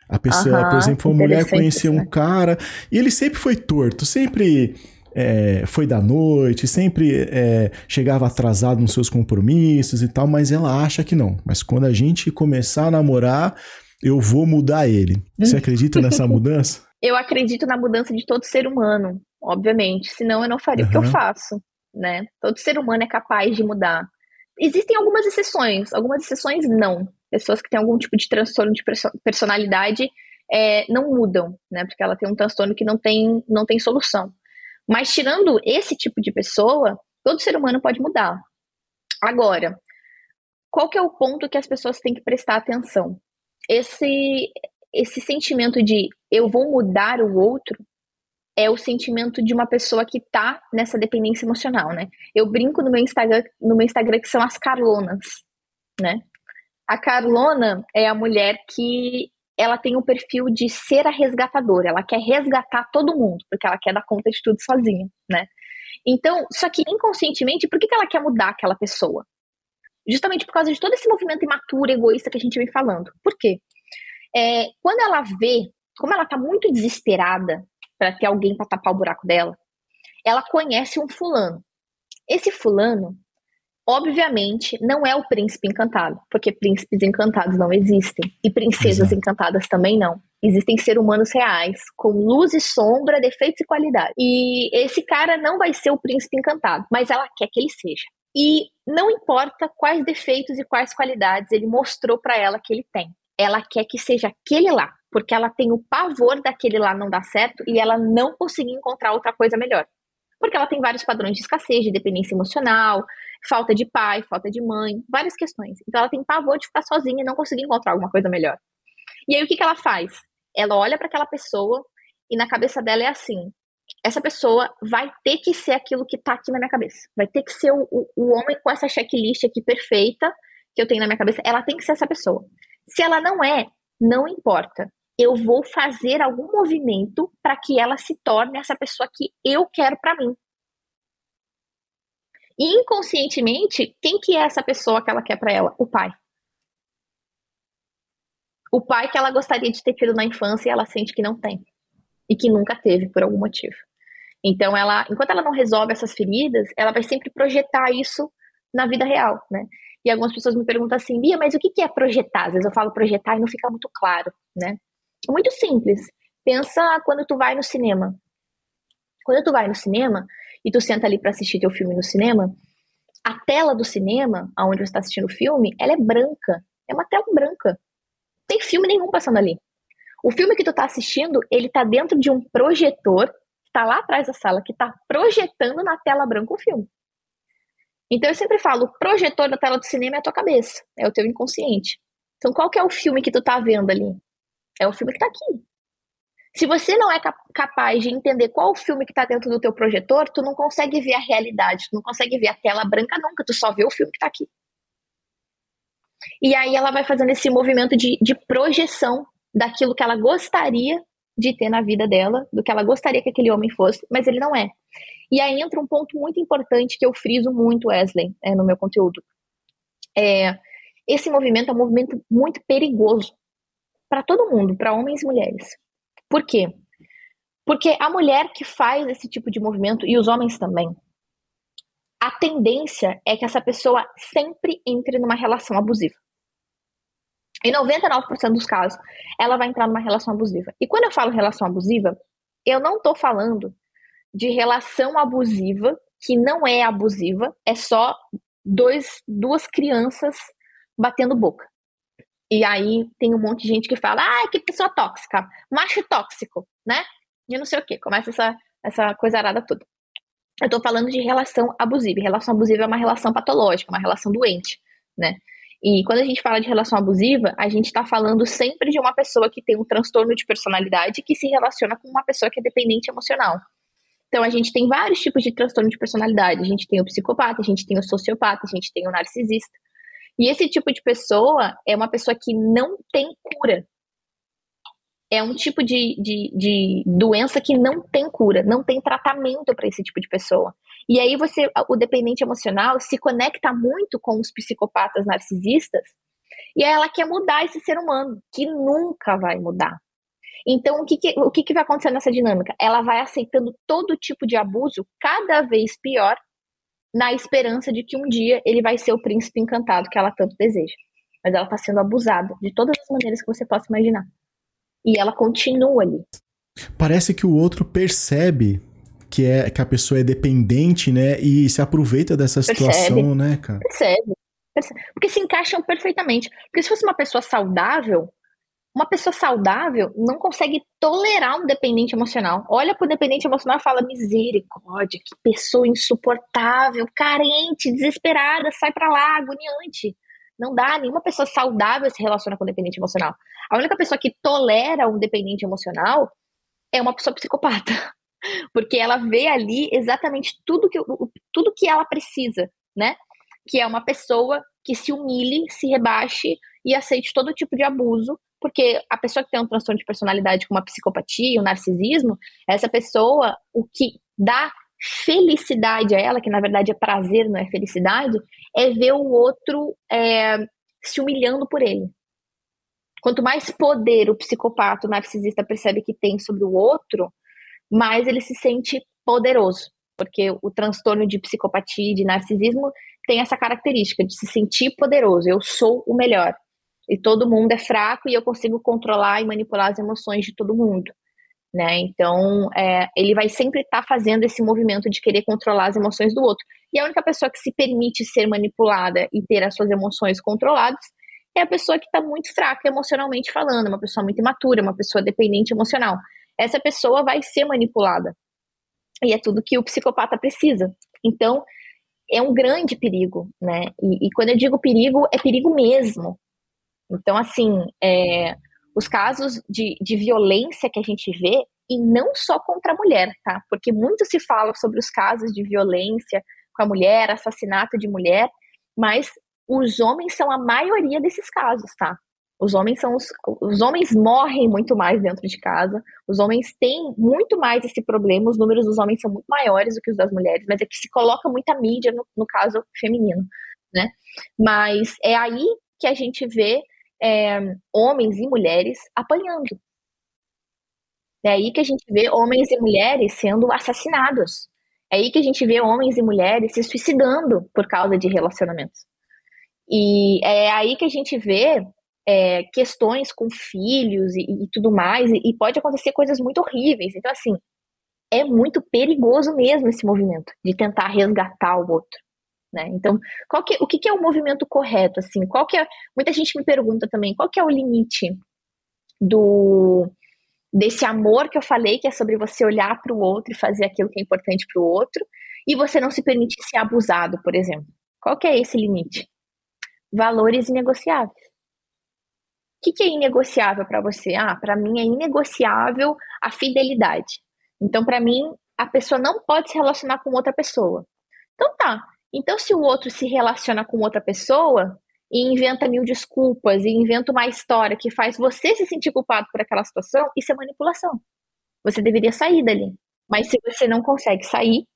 Speaker 1: A pessoa, por exemplo, uma mulher conhecia um cara e ele sempre foi torto, sempre é, foi da noite, sempre é, chegava atrasado nos seus compromissos e tal, mas ela acha que não. Mas quando a gente começar a namorar, eu vou mudar ele. Você acredita nessa mudança?
Speaker 2: Eu acredito na mudança de todo ser humano, obviamente. Senão eu não faria uhum. o que eu faço, né? Todo ser humano é capaz de mudar. existem algumas exceções, algumas exceções não. Pessoas que têm algum tipo de transtorno de personalidade é, não mudam, né? Porque ela tem um transtorno que não tem, não tem solução. Mas tirando esse tipo de pessoa, todo ser humano pode mudar. Agora, qual que é o ponto que as pessoas têm que prestar atenção? Esse, esse sentimento de eu vou mudar o outro é o sentimento de uma pessoa que tá nessa dependência emocional, né? Eu brinco no meu Instagram, no meu Instagram que são as Carlonas, né? A Carlona é a mulher que ela tem o perfil de ser a resgatadora, ela quer resgatar todo mundo, porque ela quer dar conta de tudo sozinha, né? Então, só que inconscientemente, por que, que ela quer mudar aquela pessoa? Justamente por causa de todo esse movimento imaturo, egoísta que a gente vem falando. Por quê? É, quando ela vê, como ela tá muito desesperada para ter alguém para tapar o buraco dela, ela conhece um fulano. Esse fulano, obviamente, não é o príncipe encantado, porque príncipes encantados não existem e princesas Exato. encantadas também não. Existem seres humanos reais, com luz e sombra, defeitos e qualidade. E esse cara não vai ser o príncipe encantado, mas ela quer que ele seja. E não importa quais defeitos e quais qualidades ele mostrou para ela que ele tem. Ela quer que seja aquele lá porque ela tem o pavor daquele lá não dar certo e ela não conseguir encontrar outra coisa melhor. Porque ela tem vários padrões de escassez, de dependência emocional, falta de pai, falta de mãe, várias questões. Então ela tem pavor de ficar sozinha e não conseguir encontrar alguma coisa melhor. E aí o que, que ela faz? Ela olha para aquela pessoa e na cabeça dela é assim: essa pessoa vai ter que ser aquilo que tá aqui na minha cabeça. Vai ter que ser o, o, o homem com essa checklist aqui perfeita que eu tenho na minha cabeça. Ela tem que ser essa pessoa. Se ela não é, não importa eu vou fazer algum movimento para que ela se torne essa pessoa que eu quero para mim. Inconscientemente, quem que é essa pessoa que ela quer para ela? O pai. O pai que ela gostaria de ter tido na infância e ela sente que não tem. E que nunca teve por algum motivo. Então ela, enquanto ela não resolve essas feridas, ela vai sempre projetar isso na vida real, né? E algumas pessoas me perguntam assim, Bia, mas o que é projetar? Às vezes eu falo projetar e não fica muito claro, né? Muito simples. Pensa quando tu vai no cinema. Quando tu vai no cinema e tu senta ali para assistir teu filme no cinema, a tela do cinema, aonde você está assistindo o filme, ela é branca. É uma tela branca. Não tem filme nenhum passando ali. O filme que tu tá assistindo, ele tá dentro de um projetor, que tá lá atrás da sala, que tá projetando na tela branca o filme. Então eu sempre falo, o projetor da tela do cinema é a tua cabeça, é o teu inconsciente. Então qual que é o filme que tu tá vendo ali? É o filme que está aqui. Se você não é capaz de entender qual o filme que está dentro do teu projetor, tu não consegue ver a realidade, tu não consegue ver a tela branca nunca, tu só vê o filme que está aqui. E aí ela vai fazendo esse movimento de, de projeção daquilo que ela gostaria de ter na vida dela, do que ela gostaria que aquele homem fosse, mas ele não é. E aí entra um ponto muito importante que eu friso muito, Wesley, é, no meu conteúdo. É, esse movimento é um movimento muito perigoso, para todo mundo, para homens e mulheres. Por quê? Porque a mulher que faz esse tipo de movimento, e os homens também, a tendência é que essa pessoa sempre entre numa relação abusiva. Em 99% dos casos, ela vai entrar numa relação abusiva. E quando eu falo relação abusiva, eu não estou falando de relação abusiva que não é abusiva, é só dois, duas crianças batendo boca. E aí tem um monte de gente que fala, ah, que pessoa tóxica, macho tóxico, né? E não sei o que, começa essa, essa coisa arada toda. Eu tô falando de relação abusiva. Relação abusiva é uma relação patológica, uma relação doente, né? E quando a gente fala de relação abusiva, a gente está falando sempre de uma pessoa que tem um transtorno de personalidade que se relaciona com uma pessoa que é dependente emocional. Então, a gente tem vários tipos de transtorno de personalidade. A gente tem o psicopata, a gente tem o sociopata, a gente tem o narcisista. E esse tipo de pessoa é uma pessoa que não tem cura. É um tipo de, de, de doença que não tem cura, não tem tratamento para esse tipo de pessoa. E aí você, o dependente emocional, se conecta muito com os psicopatas narcisistas, e ela quer mudar esse ser humano, que nunca vai mudar. Então, o que, que o que, que vai acontecer nessa dinâmica? Ela vai aceitando todo tipo de abuso cada vez pior na esperança de que um dia ele vai ser o príncipe encantado que ela tanto deseja. Mas ela está sendo abusada de todas as maneiras que você possa imaginar. E ela continua ali.
Speaker 1: Parece que o outro percebe que é que a pessoa é dependente, né, e se aperceita dessa situação,
Speaker 2: percebe,
Speaker 1: né, cara?
Speaker 2: Percebe. Porque se encaixam perfeitamente. Porque se fosse uma pessoa saudável, uma pessoa saudável não consegue tolerar um dependente emocional. Olha para o dependente emocional e fala: misericórdia, que pessoa insuportável, carente, desesperada, sai para lá, agoniante. Não dá, nenhuma pessoa saudável se relaciona com dependente emocional. A única pessoa que tolera um dependente emocional é uma pessoa psicopata. Porque ela vê ali exatamente tudo que, tudo que ela precisa, né? Que é uma pessoa que se humilhe, se rebaixe e aceite todo tipo de abuso, porque a pessoa que tem um transtorno de personalidade como a psicopatia, o narcisismo, essa pessoa, o que dá felicidade a ela, que na verdade é prazer, não é felicidade, é ver o outro é, se humilhando por ele. Quanto mais poder o psicopata, o narcisista percebe que tem sobre o outro, mais ele se sente poderoso. Porque o transtorno de psicopatia e de narcisismo tem essa característica de se sentir poderoso. Eu sou o melhor. E todo mundo é fraco e eu consigo controlar e manipular as emoções de todo mundo. Né? Então, é, ele vai sempre estar tá fazendo esse movimento de querer controlar as emoções do outro. E a única pessoa que se permite ser manipulada e ter as suas emoções controladas é a pessoa que está muito fraca emocionalmente falando, uma pessoa muito imatura, uma pessoa dependente emocional. Essa pessoa vai ser manipulada. E é tudo que o psicopata precisa. Então, é um grande perigo, né? E, e quando eu digo perigo, é perigo mesmo. Então, assim, é, os casos de, de violência que a gente vê, e não só contra a mulher, tá? Porque muito se fala sobre os casos de violência com a mulher, assassinato de mulher, mas os homens são a maioria desses casos, tá? Os homens são os, os homens morrem muito mais dentro de casa. Os homens têm muito mais esse problema. Os números dos homens são muito maiores do que os das mulheres, mas é que se coloca muita mídia no, no caso feminino, né? Mas é aí que a gente vê é, homens e mulheres apanhando. É aí que a gente vê homens e mulheres sendo assassinados. É aí que a gente vê homens e mulheres se suicidando por causa de relacionamentos. E é aí que a gente vê é, questões com filhos e, e tudo mais, e, e, pode acontecer coisas muito horríveis. Então, assim, é muito perigoso mesmo esse movimento de tentar resgatar o outro. Né? Então, qual que, o que, que é o movimento correto? Assim, qual que é, muita gente me pergunta também, qual que é o limite do desse amor que eu falei, que é sobre você olhar para o outro e fazer aquilo que é importante para o outro, e você não se permitir ser abusado, por exemplo. Qual que é esse limite? Valores inegociáveis que, que é inegociável para você? Ah, para mim é inegociável a fidelidade. Então, para mim, a pessoa não pode se relacionar com outra pessoa. Então, tá. Então, se o outro se relaciona com outra pessoa e inventa mil desculpas e inventa uma história que faz você se sentir culpado por aquela situação, isso é manipulação. Você deveria sair dali. Mas se você não consegue sair,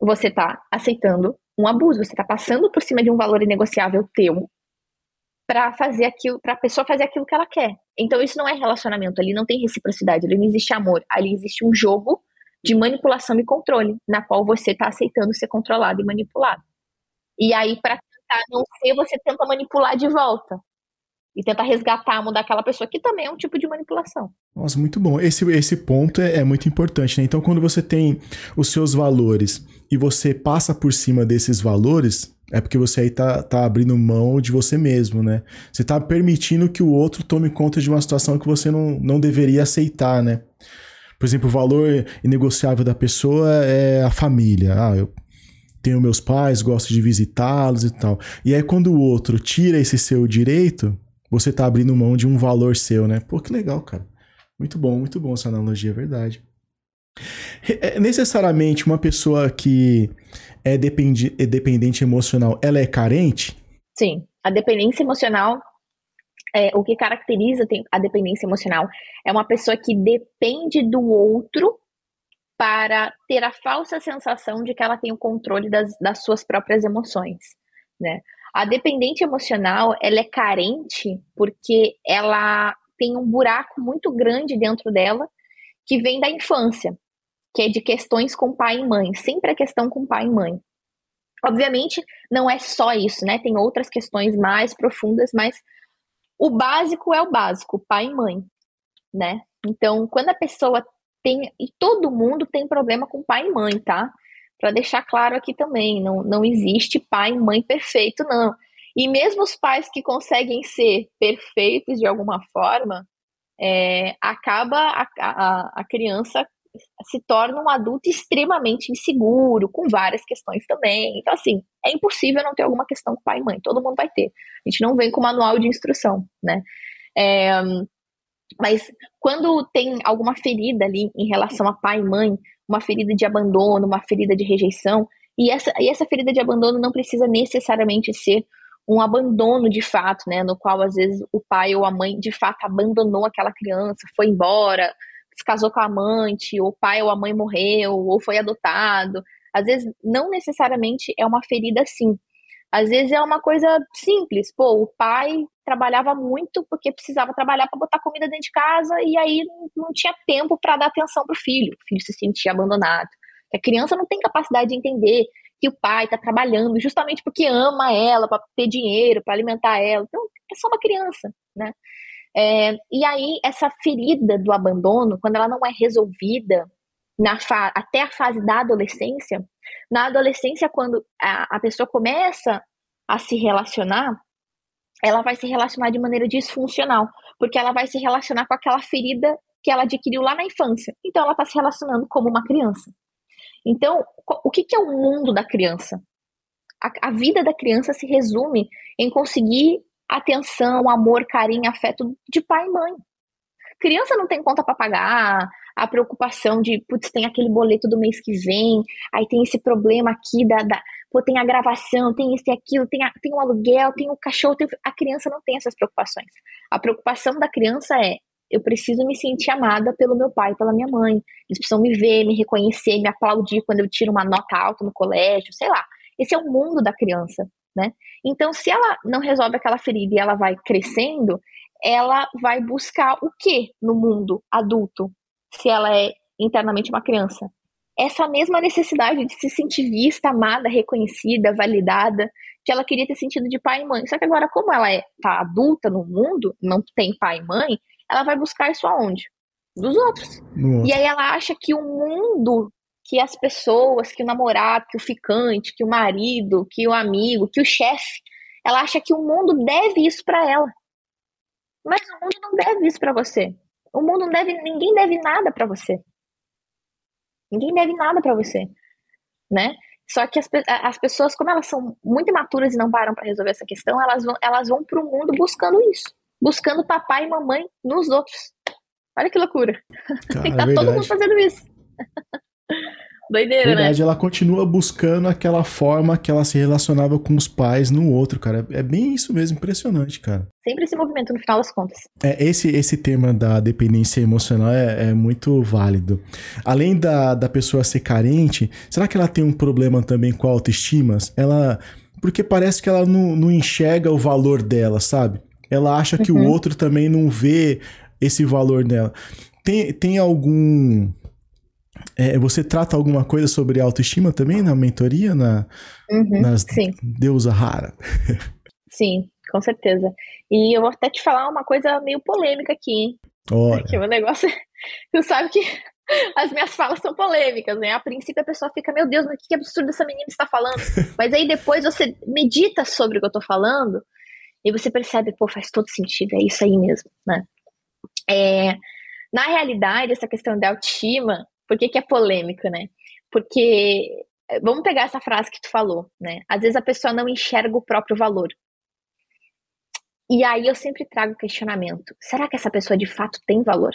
Speaker 2: você está aceitando um abuso, você está passando por cima de um valor inegociável teu para fazer aquilo, para a pessoa fazer aquilo que ela quer. Então isso não é relacionamento, ali não tem reciprocidade, ali não existe amor, ali existe um jogo de manipulação e controle, na qual você está aceitando ser controlado e manipulado. E aí para tentar não ser, você tenta manipular de volta. E tentar resgatar, mudar aquela pessoa, que também é um tipo de manipulação.
Speaker 1: Nossa, muito bom. Esse, esse ponto é, é muito importante, né? Então, quando você tem os seus valores e você passa por cima desses valores, é porque você aí tá, tá abrindo mão de você mesmo, né? Você tá permitindo que o outro tome conta de uma situação que você não, não deveria aceitar, né? Por exemplo, o valor inegociável da pessoa é a família. Ah, eu tenho meus pais, gosto de visitá-los e tal. E aí, quando o outro tira esse seu direito, você tá abrindo mão de um valor seu, né? Pô, que legal, cara. Muito bom, muito bom essa analogia, é verdade. É necessariamente uma pessoa que é, dependi, é dependente emocional, ela é carente?
Speaker 2: Sim, a dependência emocional, é, o que caracteriza a dependência emocional é uma pessoa que depende do outro para ter a falsa sensação de que ela tem o controle das, das suas próprias emoções, né? A dependente emocional, ela é carente porque ela tem um buraco muito grande dentro dela que vem da infância que é de questões com pai e mãe, sempre a questão com pai e mãe. Obviamente, não é só isso, né? Tem outras questões mais profundas, mas o básico é o básico, pai e mãe, né? Então, quando a pessoa tem. E todo mundo tem problema com pai e mãe, tá? Para deixar claro aqui também, não, não existe pai e mãe perfeito, não. E mesmo os pais que conseguem ser perfeitos de alguma forma, é, acaba a, a, a criança se torna um adulto extremamente inseguro, com várias questões também. Então, assim, é impossível não ter alguma questão com pai e mãe, todo mundo vai ter. A gente não vem com manual de instrução, né? É, mas quando tem alguma ferida ali em relação a pai e mãe, uma ferida de abandono, uma ferida de rejeição, e essa, e essa ferida de abandono não precisa necessariamente ser um abandono de fato, né? No qual às vezes o pai ou a mãe de fato abandonou aquela criança, foi embora, se casou com a amante, ou o pai ou a mãe morreu, ou foi adotado. Às vezes não necessariamente é uma ferida assim. Às vezes é uma coisa simples. Pô, o pai trabalhava muito porque precisava trabalhar para botar comida dentro de casa e aí não tinha tempo para dar atenção para o filho. O filho se sentia abandonado. A criança não tem capacidade de entender que o pai está trabalhando justamente porque ama ela, para ter dinheiro, para alimentar ela. Então, é só uma criança, né? É, e aí, essa ferida do abandono, quando ela não é resolvida na até a fase da adolescência, na adolescência, quando a, a pessoa começa a se relacionar, ela vai se relacionar de maneira disfuncional, porque ela vai se relacionar com aquela ferida que ela adquiriu lá na infância. Então, ela está se relacionando como uma criança. Então, o que, que é o mundo da criança? A, a vida da criança se resume em conseguir atenção, amor, carinho, afeto de pai e mãe. Criança não tem conta para pagar, a preocupação de, putz, tem aquele boleto do mês que vem, aí tem esse problema aqui da, da pô, tem a gravação, tem isso e aquilo, tem, a, tem o aluguel, tem o cachorro, tem, a criança não tem essas preocupações. A preocupação da criança é, eu preciso me sentir amada pelo meu pai, pela minha mãe. Eles precisam me ver, me reconhecer, me aplaudir quando eu tiro uma nota alta no colégio, sei lá. Esse é o mundo da criança, né? Então, se ela não resolve aquela ferida e ela vai crescendo, ela vai buscar o que no mundo adulto, se ela é internamente uma criança? Essa mesma necessidade de se sentir vista, amada, reconhecida, validada, que ela queria ter sentido de pai e mãe. Só que agora, como ela é tá adulta no mundo, não tem pai e mãe, ela vai buscar isso aonde? Dos outros. E aí ela acha que o mundo, que as pessoas, que o namorado, que o ficante, que o marido, que o amigo, que o chefe, ela acha que o mundo deve isso para ela. Mas o mundo não deve isso para você. O mundo não deve, ninguém deve nada para você. Ninguém deve nada para você, né? Só que as, as pessoas, como elas são muito imaturas e não param para resolver essa questão, elas vão, elas vão para o mundo buscando isso buscando papai e mamãe nos outros. Olha que loucura. Cara, Tem que estar é todo mundo fazendo isso. Doideira,
Speaker 1: né? Verdade, né? ela continua buscando aquela forma que ela se relacionava com os pais no outro, cara. É bem isso mesmo, impressionante, cara.
Speaker 2: Sempre esse movimento, no final das contas.
Speaker 1: É, esse, esse tema da dependência emocional é, é muito válido. Além da, da pessoa ser carente, será que ela tem um problema também com a autoestima? Ela. Porque parece que ela não, não enxerga o valor dela, sabe? Ela acha que uhum. o outro também não vê esse valor dela. Tem, tem algum. É, você trata alguma coisa sobre autoestima também na mentoria? Na,
Speaker 2: uhum, nas sim.
Speaker 1: Deusa Rara?
Speaker 2: sim, com certeza. E eu vou até te falar uma coisa meio polêmica aqui, hein?
Speaker 1: Olha.
Speaker 2: Que o negócio. Tu sabe que as minhas falas são polêmicas, né? A princípio a pessoa fica, meu Deus, mas que absurdo essa menina está falando. mas aí depois você medita sobre o que eu tô falando e você percebe, pô, faz todo sentido, é isso aí mesmo, né? É, na realidade, essa questão da autoestima, por que, que é polêmico, né? Porque, vamos pegar essa frase que tu falou, né? Às vezes a pessoa não enxerga o próprio valor. E aí eu sempre trago o questionamento: será que essa pessoa de fato tem valor?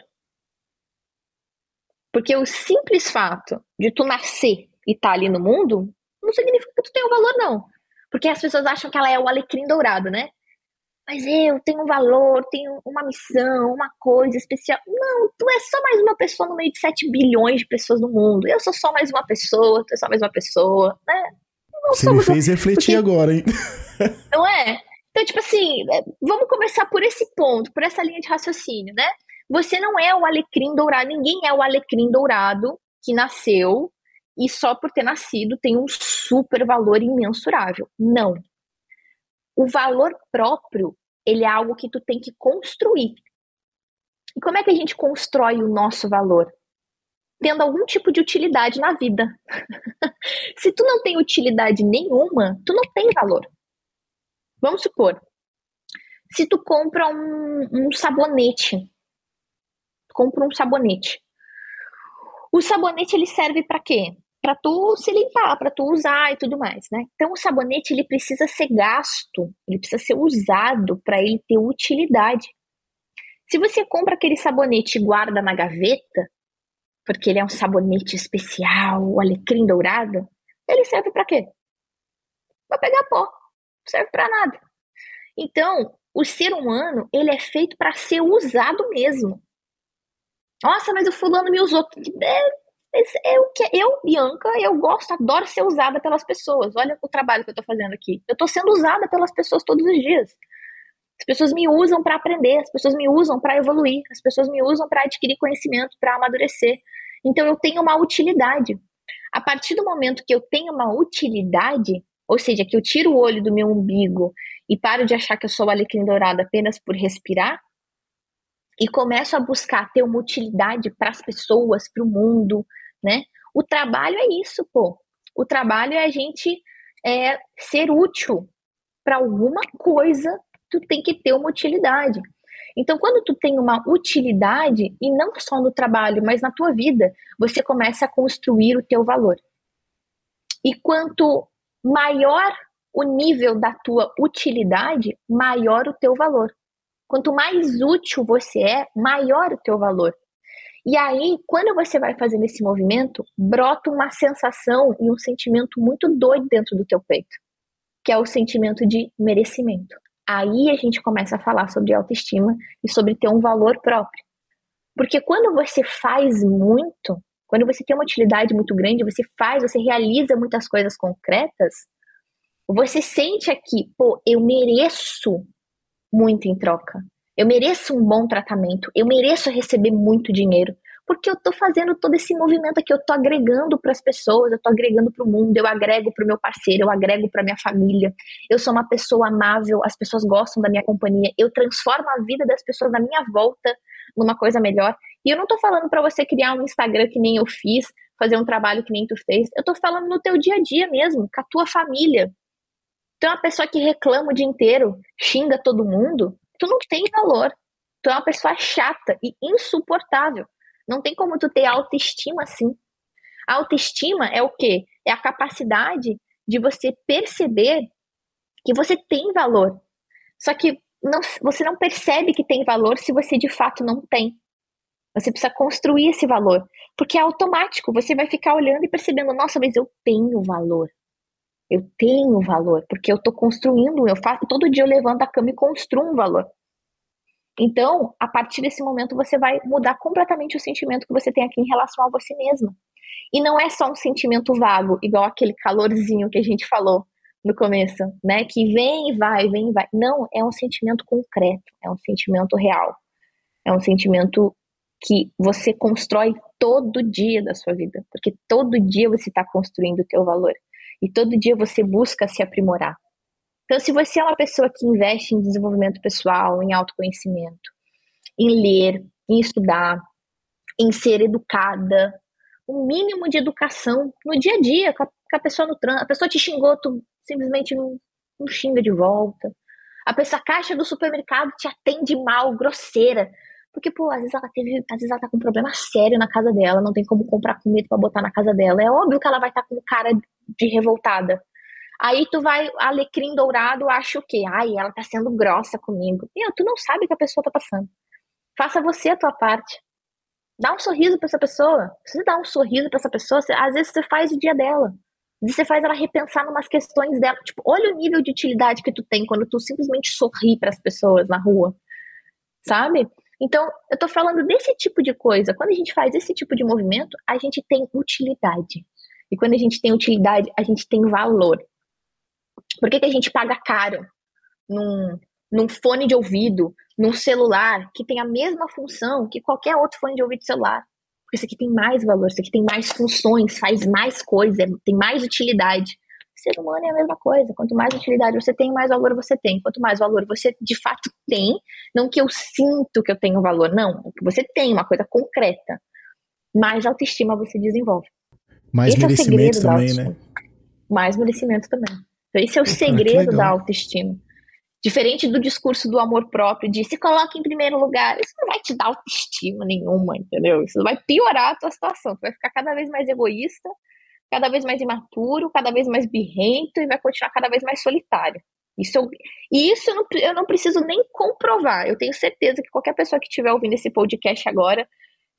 Speaker 2: Porque o simples fato de tu nascer e estar tá ali no mundo não significa que tu tem um valor, não. Porque as pessoas acham que ela é o alecrim dourado, né? Mas eu tenho um valor, tenho uma missão, uma coisa especial. Não, tu é só mais uma pessoa no meio de 7 bilhões de pessoas no mundo. Eu sou só mais uma pessoa, tu é só mais uma pessoa, né?
Speaker 1: Não Você me fez refletir Porque... agora, hein?
Speaker 2: Não é? Então, tipo assim, é, vamos começar por esse ponto, por essa linha de raciocínio, né? Você não é o alecrim dourado, ninguém é o alecrim dourado que nasceu e só por ter nascido tem um super valor imensurável. Não, o valor próprio, ele é algo que tu tem que construir. E como é que a gente constrói o nosso valor? Tendo algum tipo de utilidade na vida. Se tu não tem utilidade nenhuma, tu não tem valor. Vamos supor, se tu compra um, um sabonete, compra um sabonete. O sabonete ele serve para quê? Para tu se limpar, para tu usar e tudo mais, né? Então o sabonete ele precisa ser gasto, ele precisa ser usado para ele ter utilidade. Se você compra aquele sabonete e guarda na gaveta, porque ele é um sabonete especial, o alecrim dourado, ele serve para quê? Para pegar pó. Não serve para nada. Então, o ser humano, ele é feito para ser usado mesmo. Nossa, mas o fulano me usou. É, o que eu, Bianca, eu gosto, adoro ser usada pelas pessoas. Olha o trabalho que eu estou fazendo aqui. Eu estou sendo usada pelas pessoas todos os dias. As pessoas me usam para aprender, as pessoas me usam para evoluir, as pessoas me usam para adquirir conhecimento, para amadurecer. Então eu tenho uma utilidade. A partir do momento que eu tenho uma utilidade, ou seja, que eu tiro o olho do meu umbigo e paro de achar que eu sou alecrim dourado apenas por respirar, e começo a buscar ter uma utilidade para as pessoas, para o mundo, né? O trabalho é isso, pô. O trabalho é a gente é, ser útil para alguma coisa, tu tem que ter uma utilidade. Então, quando tu tem uma utilidade, e não só no trabalho, mas na tua vida, você começa a construir o teu valor. E quanto maior o nível da tua utilidade, maior o teu valor. Quanto mais útil você é, maior o teu valor. E aí, quando você vai fazendo esse movimento, brota uma sensação e um sentimento muito doido dentro do teu peito, que é o sentimento de merecimento. Aí a gente começa a falar sobre autoestima e sobre ter um valor próprio. Porque quando você faz muito, quando você tem uma utilidade muito grande, você faz, você realiza muitas coisas concretas, você sente aqui, pô, eu mereço muito em troca. Eu mereço um bom tratamento, eu mereço receber muito dinheiro, porque eu tô fazendo todo esse movimento aqui, eu tô agregando para as pessoas, eu tô agregando para o mundo, eu agrego para o meu parceiro, eu agrego para minha família. Eu sou uma pessoa amável, as pessoas gostam da minha companhia, eu transformo a vida das pessoas na minha volta numa coisa melhor. E eu não tô falando para você criar um Instagram que nem eu fiz, fazer um trabalho que nem tu fez. Eu tô falando no teu dia a dia mesmo, com a tua família, é uma pessoa que reclama o dia inteiro, xinga todo mundo, tu não tem valor. Tu é uma pessoa chata e insuportável. Não tem como tu ter autoestima assim. A autoestima é o quê? É a capacidade de você perceber que você tem valor. Só que não, você não percebe que tem valor se você de fato não tem. Você precisa construir esse valor. Porque é automático. Você vai ficar olhando e percebendo: nossa, mas eu tenho valor. Eu tenho valor, porque eu estou construindo, eu faço, todo dia eu levanto a cama e construo um valor. Então, a partir desse momento, você vai mudar completamente o sentimento que você tem aqui em relação a você mesma. E não é só um sentimento vago, igual aquele calorzinho que a gente falou no começo, né? Que vem e vai, vem e vai. Não, é um sentimento concreto, é um sentimento real. É um sentimento que você constrói todo dia da sua vida, porque todo dia você está construindo o teu valor. E todo dia você busca se aprimorar. Então, se você é uma pessoa que investe em desenvolvimento pessoal, em autoconhecimento, em ler, em estudar, em ser educada, um mínimo de educação no dia a dia, com a, com a pessoa no trânsito, a pessoa te xingou, tu simplesmente não, não xinga de volta. A pessoa a caixa do supermercado te atende mal, grosseira. Porque, pô, às vezes ela teve, às vezes ela tá com um problema sério na casa dela, não tem como comprar comida para botar na casa dela. É óbvio que ela vai estar tá com cara de revoltada. Aí tu vai, alecrim dourado, acha o quê? Ai, ela tá sendo grossa comigo. Meu, tu não sabe o que a pessoa tá passando. Faça você a tua parte. Dá um sorriso para essa pessoa. Se você dá um sorriso para essa pessoa, você, às vezes você faz o dia dela. Você faz ela repensar umas questões dela. Tipo, olha o nível de utilidade que tu tem quando tu simplesmente sorri para as pessoas na rua. Sabe? Então, eu tô falando desse tipo de coisa. Quando a gente faz esse tipo de movimento, a gente tem utilidade. E quando a gente tem utilidade, a gente tem valor. Por que, que a gente paga caro num, num fone de ouvido, num celular, que tem a mesma função que qualquer outro fone de ouvido celular? Porque isso aqui tem mais valor, isso aqui tem mais funções, faz mais coisa, tem mais utilidade. Ser humano é a mesma coisa. Quanto mais utilidade você tem, mais valor você tem. Quanto mais valor você de fato tem, não que eu sinto que eu tenho valor, não, que você tem uma coisa concreta, mais autoestima você desenvolve.
Speaker 1: Mais esse merecimento é também, né?
Speaker 2: Mais merecimento também. Então, esse é o segredo da autoestima. Diferente do discurso do amor próprio, de se coloque em primeiro lugar, isso não vai te dar autoestima nenhuma, entendeu? Isso vai piorar a tua situação. Tu vai ficar cada vez mais egoísta, cada vez mais imaturo, cada vez mais birrento e vai continuar cada vez mais solitário. Isso eu, e isso eu não, eu não preciso nem comprovar. Eu tenho certeza que qualquer pessoa que estiver ouvindo esse podcast agora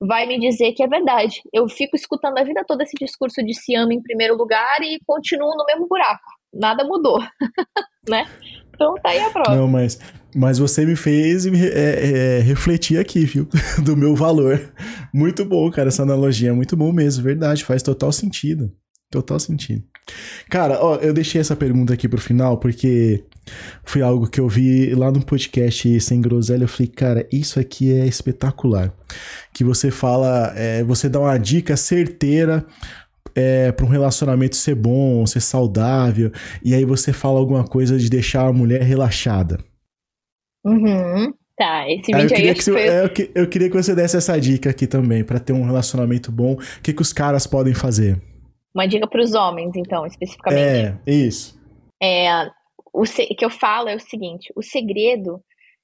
Speaker 2: vai me dizer que é verdade. Eu fico escutando a vida toda esse discurso de se ama em primeiro lugar e continuo no mesmo buraco. Nada mudou, né? Então tá aí a prova.
Speaker 1: Não, mas, mas você me fez é, é, refletir aqui, viu? Do meu valor. Muito bom, cara, essa analogia. Muito bom mesmo, verdade. Faz total sentido. Total sentido. Cara, ó, eu deixei essa pergunta aqui pro final porque foi algo que eu vi lá no podcast Sem Groselha. Eu falei, cara, isso aqui é espetacular. Que você fala, é, você dá uma dica certeira é, para um relacionamento ser bom, ser saudável, e aí você fala alguma coisa de deixar a mulher relaxada.
Speaker 2: Uhum. Tá, esse vídeo eu aí,
Speaker 1: que foi... É, eu, eu, queria que você desse essa dica aqui também, para ter um relacionamento bom. O que, que os caras podem fazer?
Speaker 2: Uma dica para os homens, então, especificamente.
Speaker 1: É, isso.
Speaker 2: É, o que eu falo é o seguinte: o segredo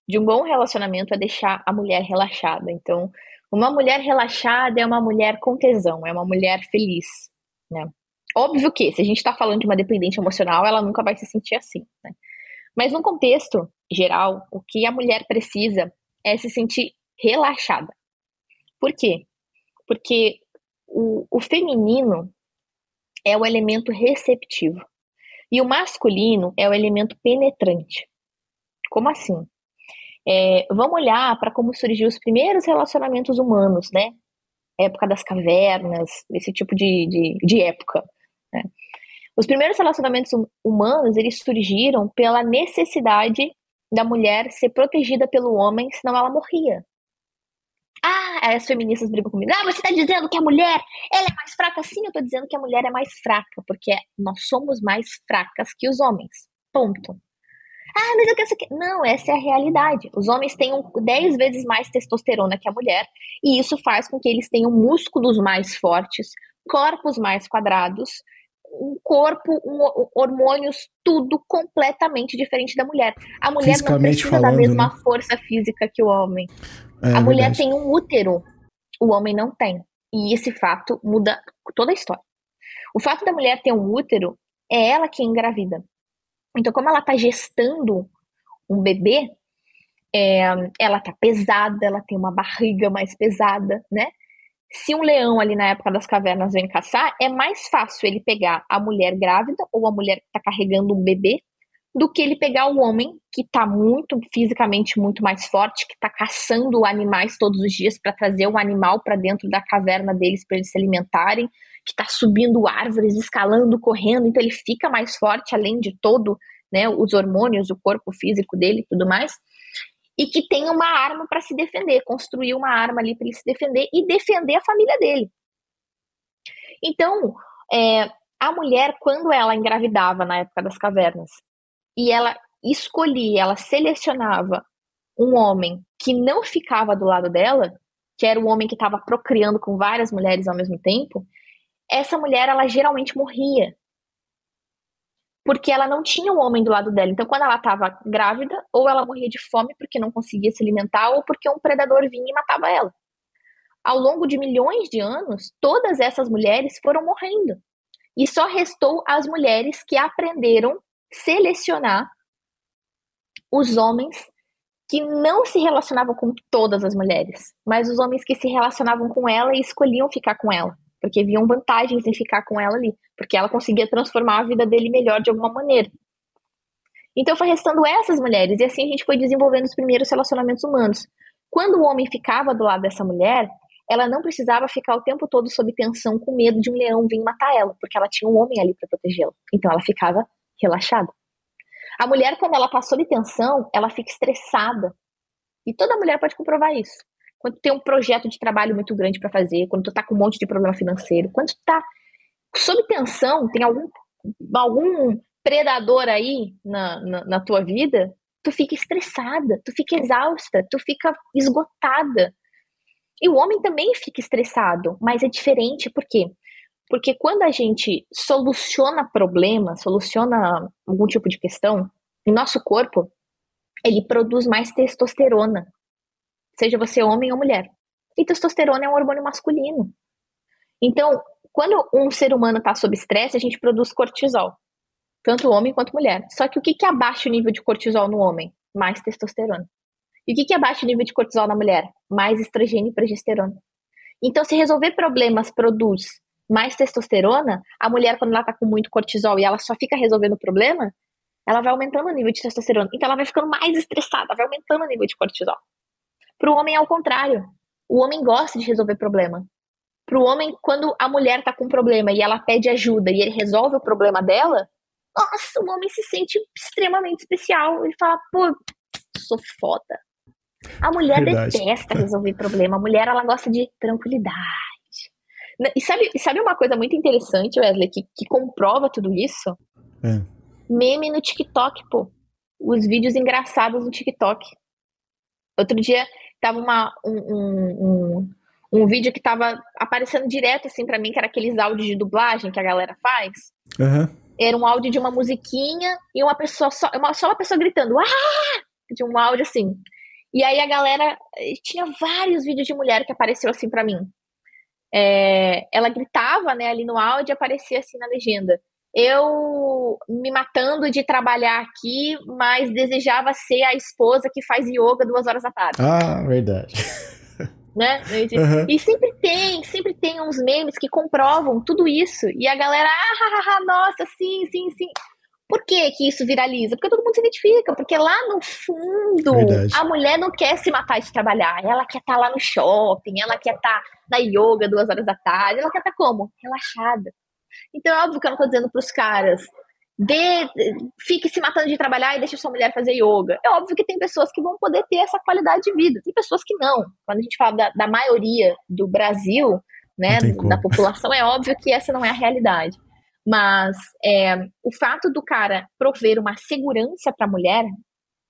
Speaker 2: de um bom relacionamento é deixar a mulher relaxada. Então, uma mulher relaxada é uma mulher com tesão, é uma mulher feliz, né? Óbvio que, se a gente está falando de uma dependente emocional, ela nunca vai se sentir assim, né? Mas no contexto geral, o que a mulher precisa é se sentir relaxada. Por quê? Porque o, o feminino é o elemento receptivo. E o masculino é o elemento penetrante. Como assim? É, vamos olhar para como surgiu os primeiros relacionamentos humanos, né? Época das cavernas, esse tipo de, de, de época. Né? Os primeiros relacionamentos hum, humanos, eles surgiram pela necessidade da mulher ser protegida pelo homem, senão ela morria. Ah, as feministas brigam comigo. Ah, você está dizendo que a mulher ela é mais fraca? Sim, eu estou dizendo que a mulher é mais fraca, porque nós somos mais fracas que os homens. Ponto. Ah, mas eu quero que. Não, essa é a realidade. Os homens têm 10 vezes mais testosterona que a mulher, e isso faz com que eles tenham músculos mais fortes, corpos mais quadrados, um corpo, um, hormônios, tudo completamente diferente da mulher. A mulher não precisa falando, da mesma né? força física que o homem. É, a mulher verdade. tem um útero, o homem não tem. E esse fato muda toda a história. O fato da mulher ter um útero é ela que engravida. Então, como ela está gestando um bebê, é, ela está pesada, ela tem uma barriga mais pesada, né? Se um leão ali na época das cavernas vem caçar, é mais fácil ele pegar a mulher grávida ou a mulher que está carregando um bebê do que ele pegar o homem que está muito fisicamente muito mais forte, que está caçando animais todos os dias para trazer o animal para dentro da caverna deles para eles se alimentarem, que está subindo árvores, escalando, correndo, então ele fica mais forte além de todo, né, os hormônios, o corpo físico dele, tudo mais. E que tem uma arma para se defender, construir uma arma ali para ele se defender e defender a família dele. Então, é, a mulher, quando ela engravidava na época das cavernas, e ela escolhia, ela selecionava um homem que não ficava do lado dela, que era o homem que estava procriando com várias mulheres ao mesmo tempo, essa mulher ela geralmente morria. Porque ela não tinha um homem do lado dela. Então, quando ela estava grávida, ou ela morria de fome porque não conseguia se alimentar, ou porque um predador vinha e matava ela. Ao longo de milhões de anos, todas essas mulheres foram morrendo. E só restou as mulheres que aprenderam selecionar os homens que não se relacionavam com todas as mulheres, mas os homens que se relacionavam com ela e escolhiam ficar com ela, porque viam vantagens em ficar com ela ali, porque ela conseguia transformar a vida dele melhor de alguma maneira. Então foi restando essas mulheres, e assim a gente foi desenvolvendo os primeiros relacionamentos humanos. Quando o homem ficava do lado dessa mulher, ela não precisava ficar o tempo todo sob tensão com medo de um leão vir matar ela, porque ela tinha um homem ali para protegê-la. Então ela ficava relaxada. A mulher, quando ela tá sob tensão, ela fica estressada. E toda mulher pode comprovar isso. Quando tu tem um projeto de trabalho muito grande para fazer, quando tu tá com um monte de problema financeiro, quando tu tá sob tensão, tem algum, algum predador aí na, na, na tua vida, tu fica estressada, tu fica exausta, tu fica esgotada. E o homem também fica estressado, mas é diferente, por quê? Porque quando a gente soluciona problema, soluciona algum tipo de questão, em nosso corpo, ele produz mais testosterona, seja você homem ou mulher. E testosterona é um hormônio masculino. Então, quando um ser humano está sob estresse, a gente produz cortisol, tanto homem quanto mulher. Só que o que, que abaixa o nível de cortisol no homem? Mais testosterona. E o que, que abaixa o nível de cortisol na mulher? Mais estrogênio e progesterona. Então, se resolver problemas produz mais testosterona, a mulher, quando ela tá com muito cortisol e ela só fica resolvendo o problema, ela vai aumentando o nível de testosterona. Então, ela vai ficando mais estressada, vai aumentando o nível de cortisol. Para o homem, é o contrário. O homem gosta de resolver problema. Para o homem, quando a mulher tá com um problema e ela pede ajuda e ele resolve o problema dela, nossa, o homem se sente extremamente especial. Ele fala, pô, sou foda. A mulher Verdade. detesta resolver problema. A mulher, ela gosta de tranquilidade. E sabe, sabe uma coisa muito interessante, Wesley, que, que comprova tudo isso? É. Meme no TikTok, pô. Os vídeos engraçados no TikTok. Outro dia, tava uma, um, um, um, um vídeo que tava aparecendo direto, assim, para mim, que era aqueles áudios de dublagem que a galera faz. Uhum. Era um áudio de uma musiquinha e uma pessoa, só uma, só uma pessoa gritando, ah! De um áudio assim. E aí a galera eh, tinha vários vídeos de mulher que apareceu assim para mim. É, ela gritava, né, ali no áudio e aparecia assim na legenda. Eu me matando de trabalhar aqui, mas desejava ser a esposa que faz yoga duas horas da tarde.
Speaker 1: Ah, verdade.
Speaker 2: Né? Uhum. E sempre tem, sempre tem uns memes que comprovam tudo isso. E a galera, ah, nossa, sim, sim, sim. Por que, que isso viraliza? Porque todo mundo se identifica, porque lá no fundo Verdade. a mulher não quer se matar de trabalhar, ela quer estar tá lá no shopping, ela quer estar tá na yoga duas horas da tarde, ela quer estar tá como? Relaxada. Então é óbvio que eu não estou dizendo para os caras, de, fique se matando de trabalhar e deixe sua mulher fazer yoga. É óbvio que tem pessoas que vão poder ter essa qualidade de vida, tem pessoas que não. Quando a gente fala da, da maioria do Brasil, né, da população, é óbvio que essa não é a realidade. Mas é, o fato do cara prover uma segurança para a mulher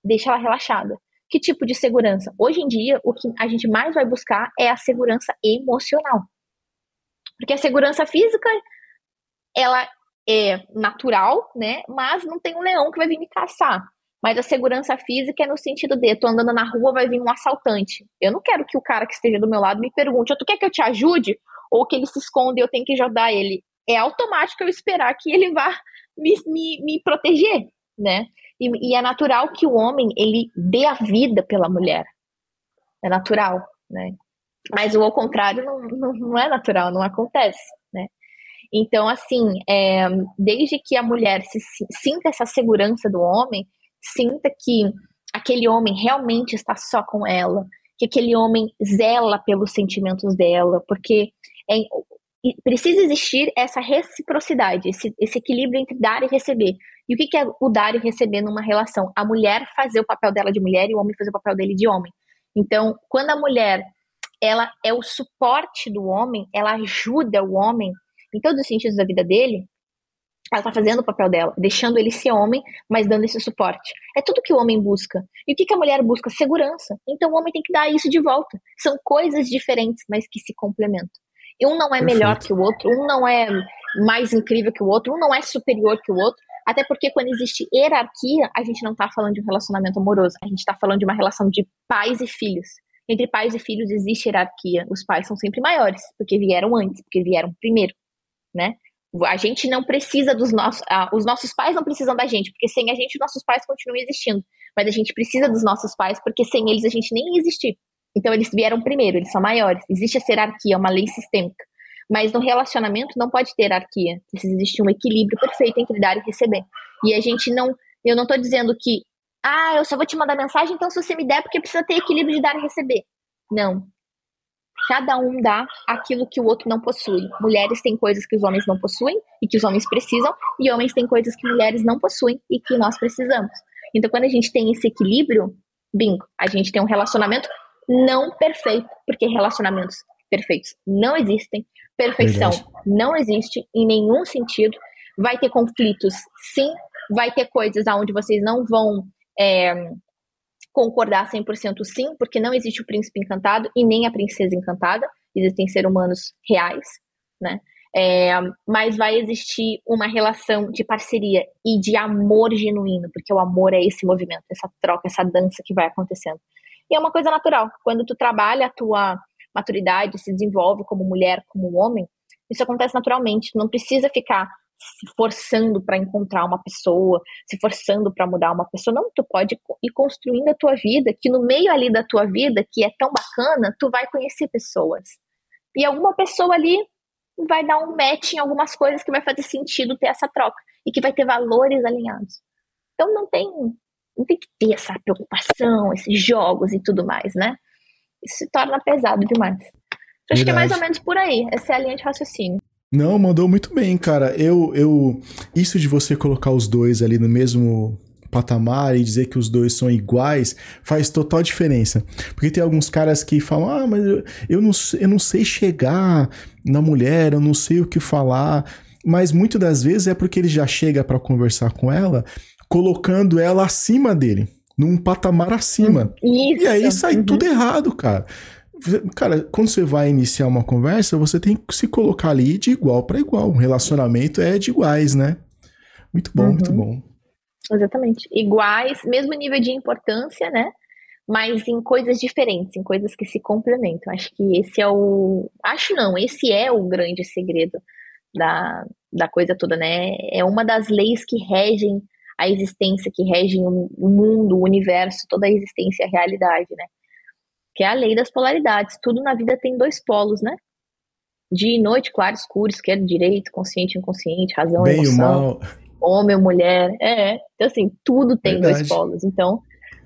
Speaker 2: deixa ela relaxada. Que tipo de segurança? Hoje em dia, o que a gente mais vai buscar é a segurança emocional. Porque a segurança física, ela é natural, né? Mas não tem um leão que vai vir me caçar. Mas a segurança física é no sentido de, tô andando na rua, vai vir um assaltante. Eu não quero que o cara que esteja do meu lado me pergunte, tu quer que eu te ajude? Ou que ele se esconda e eu tenho que ajudar ele é automático eu esperar que ele vá me, me, me proteger, né? E, e, é natural que o homem, ele dê a vida pela mulher. É natural, né? Mas o ao contrário não, não, não é natural, não acontece? Então, assim, é, desde que a mulher se, sinta essa segurança do homem, sinta que aquele homem realmente está só com ela, que aquele homem zela pelos sentimentos dela, porque é, precisa existir essa reciprocidade, esse, esse, equilíbrio entre dar e receber. E o que, que é o dar e receber numa relação? A mulher fazer o papel dela de mulher e o homem fazer o papel dele de homem. Então, quando a mulher ela é o suporte do homem, ela ajuda o homem em todos os sentidos da vida dele, ela está fazendo o papel dela, deixando ele ser homem, mas dando esse suporte. É tudo que o homem busca. E o que, que a mulher busca? Segurança. Então o homem tem que dar isso de volta. São coisas diferentes, mas que se complementam. Um não é Perfeito. melhor que o outro, um não é mais incrível que o outro, um não é superior que o outro. Até porque quando existe hierarquia, a gente não está falando de um relacionamento amoroso, a gente está falando de uma relação de pais e filhos. Entre pais e filhos existe hierarquia. Os pais são sempre maiores, porque vieram antes, porque vieram primeiro, né? A gente não precisa dos nossos. Ah, os nossos pais não precisam da gente, porque sem a gente, nossos pais continuam existindo. Mas a gente precisa dos nossos pais, porque sem eles a gente nem existir. Então eles vieram primeiro, eles são maiores. Existe a hierarquia, uma lei sistêmica. Mas no relacionamento não pode ter hierarquia. Precisa existir um equilíbrio perfeito entre dar e receber. E a gente não. Eu não estou dizendo que, ah, eu só vou te mandar mensagem, então se você me der, porque precisa ter equilíbrio de dar e receber. Não. Cada um dá aquilo que o outro não possui. Mulheres têm coisas que os homens não possuem e que os homens precisam, e homens têm coisas que mulheres não possuem e que nós precisamos. Então, quando a gente tem esse equilíbrio, bingo, a gente tem um relacionamento não perfeito, porque relacionamentos perfeitos não existem, perfeição Verdade. não existe em nenhum sentido. Vai ter conflitos, sim, vai ter coisas aonde vocês não vão é, concordar 100% sim, porque não existe o príncipe encantado e nem a princesa encantada, existem seres humanos reais, né? É, mas vai existir uma relação de parceria e de amor genuíno, porque o amor é esse movimento, essa troca, essa dança que vai acontecendo. E é uma coisa natural. Quando tu trabalha a tua maturidade, se desenvolve como mulher, como homem, isso acontece naturalmente. Tu não precisa ficar se forçando para encontrar uma pessoa, se forçando para mudar uma pessoa. Não, tu pode ir construindo a tua vida, que no meio ali da tua vida, que é tão bacana, tu vai conhecer pessoas. E alguma pessoa ali vai dar um match em algumas coisas que vai fazer sentido ter essa troca e que vai ter valores alinhados. Então não tem, não tem que ter essa preocupação, esses jogos e tudo mais, né? Isso se torna pesado demais. Acho que é mais ou menos por aí. Essa é a linha de raciocínio.
Speaker 1: Não, mandou muito bem, cara. Eu, eu, isso de você colocar os dois ali no mesmo patamar e dizer que os dois são iguais faz total diferença. Porque tem alguns caras que falam: ah, mas eu, eu, não, eu não sei chegar na mulher, eu não sei o que falar. Mas muitas das vezes é porque ele já chega para conversar com ela, colocando ela acima dele, num patamar acima. Isso. E aí sai uhum. tudo errado, cara. Cara, quando você vai iniciar uma conversa, você tem que se colocar ali de igual para igual. Um relacionamento é de iguais, né? Muito bom, uhum. muito bom.
Speaker 2: Exatamente. Iguais, mesmo nível de importância, né? Mas em coisas diferentes, em coisas que se complementam. Acho que esse é o. Acho não, esse é o grande segredo da, da coisa toda, né? É uma das leis que regem a existência, que regem o mundo, o universo, toda a existência e a realidade, né? Que é a lei das polaridades. Tudo na vida tem dois polos, né? Dia e noite, claro, escuro, esquerdo, direito, consciente, inconsciente, razão, Bem emoção. Homem mulher. É, então assim, tudo tem Verdade. dois polos. Então,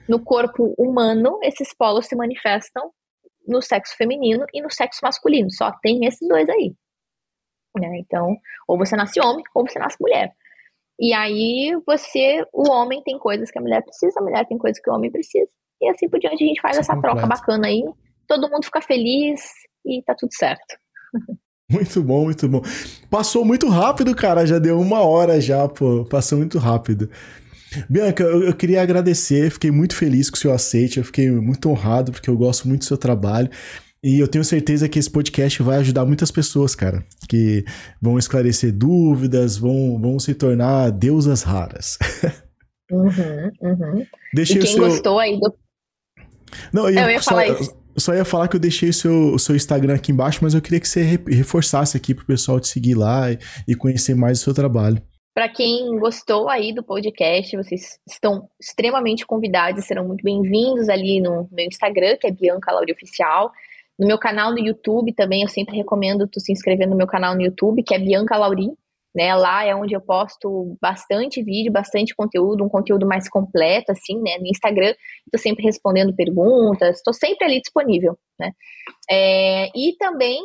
Speaker 2: no corpo humano, esses polos se manifestam no sexo feminino e no sexo masculino. Só tem esses dois aí. Né? Então, ou você nasce homem, ou você nasce mulher. E aí, você, o homem tem coisas que a mulher precisa, a mulher tem coisas que o homem precisa. E assim por diante, a gente faz Isso essa troca bacana aí. Todo mundo fica feliz e tá tudo certo.
Speaker 1: Muito bom, muito bom. Passou muito rápido, cara. Já deu uma hora já, pô. Passou muito rápido. Bianca, eu, eu, queria agradecer, fiquei muito feliz com o seu aceite, eu fiquei muito honrado, porque eu gosto muito do seu trabalho. E eu tenho certeza que esse podcast vai ajudar muitas pessoas, cara, que vão esclarecer dúvidas, vão, vão se tornar deusas raras.
Speaker 2: Uhum, uhum. Deixei e quem seu... gostou aí do.
Speaker 1: Não, eu, eu ia só, falar isso. Só ia falar que eu deixei o seu, o seu Instagram aqui embaixo, mas eu queria que você reforçasse aqui pro pessoal te seguir lá e, e conhecer mais o seu trabalho.
Speaker 2: Para quem gostou aí do podcast, vocês estão extremamente convidados e serão muito bem-vindos ali no meu Instagram, que é Bianca Lauri Oficial. No meu canal no YouTube também, eu sempre recomendo tu se inscrever no meu canal no YouTube, que é Bianca Lauri. Né, lá é onde eu posto bastante vídeo, bastante conteúdo, um conteúdo mais completo, assim, né? No Instagram, estou sempre respondendo perguntas, estou sempre ali disponível, né? É, e também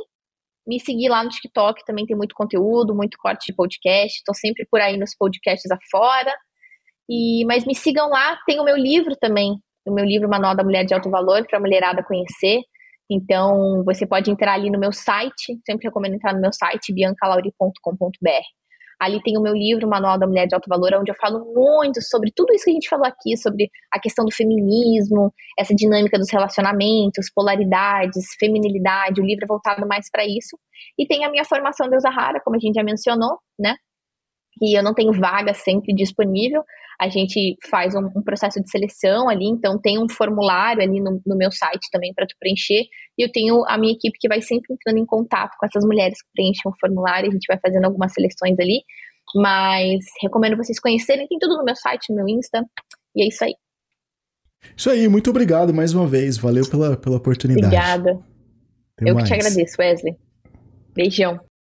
Speaker 2: me seguir lá no TikTok, também tem muito conteúdo, muito corte de podcast, estou sempre por aí nos podcasts afora. E, mas me sigam lá, tem o meu livro também, o meu livro Manual da Mulher de Alto Valor, para a mulherada conhecer. Então, você pode entrar ali no meu site, sempre recomendo entrar no meu site, biancalauri.com.br. Ali tem o meu livro, Manual da Mulher de Alto Valor, onde eu falo muito sobre tudo isso que a gente falou aqui, sobre a questão do feminismo, essa dinâmica dos relacionamentos, polaridades, feminilidade. O livro é voltado mais para isso. E tem a minha formação Deusa Rara, como a gente já mencionou, né? Que eu não tenho vaga sempre disponível, a gente faz um, um, processo de seleção ali, então tem um formulário ali no, no meu site também para tu preencher, e eu tenho a minha equipe que vai sempre entrando em contato com essas mulheres que preenchem o formulário, a gente vai fazendo algumas seleções ali, mas recomendo vocês conhecerem, tem tudo no meu site, no meu Insta, e é isso aí.
Speaker 1: Isso aí, muito obrigado mais uma vez, valeu pela, pela oportunidade.
Speaker 2: Obrigada. Até eu mais. que te agradeço, Wesley. Beijão.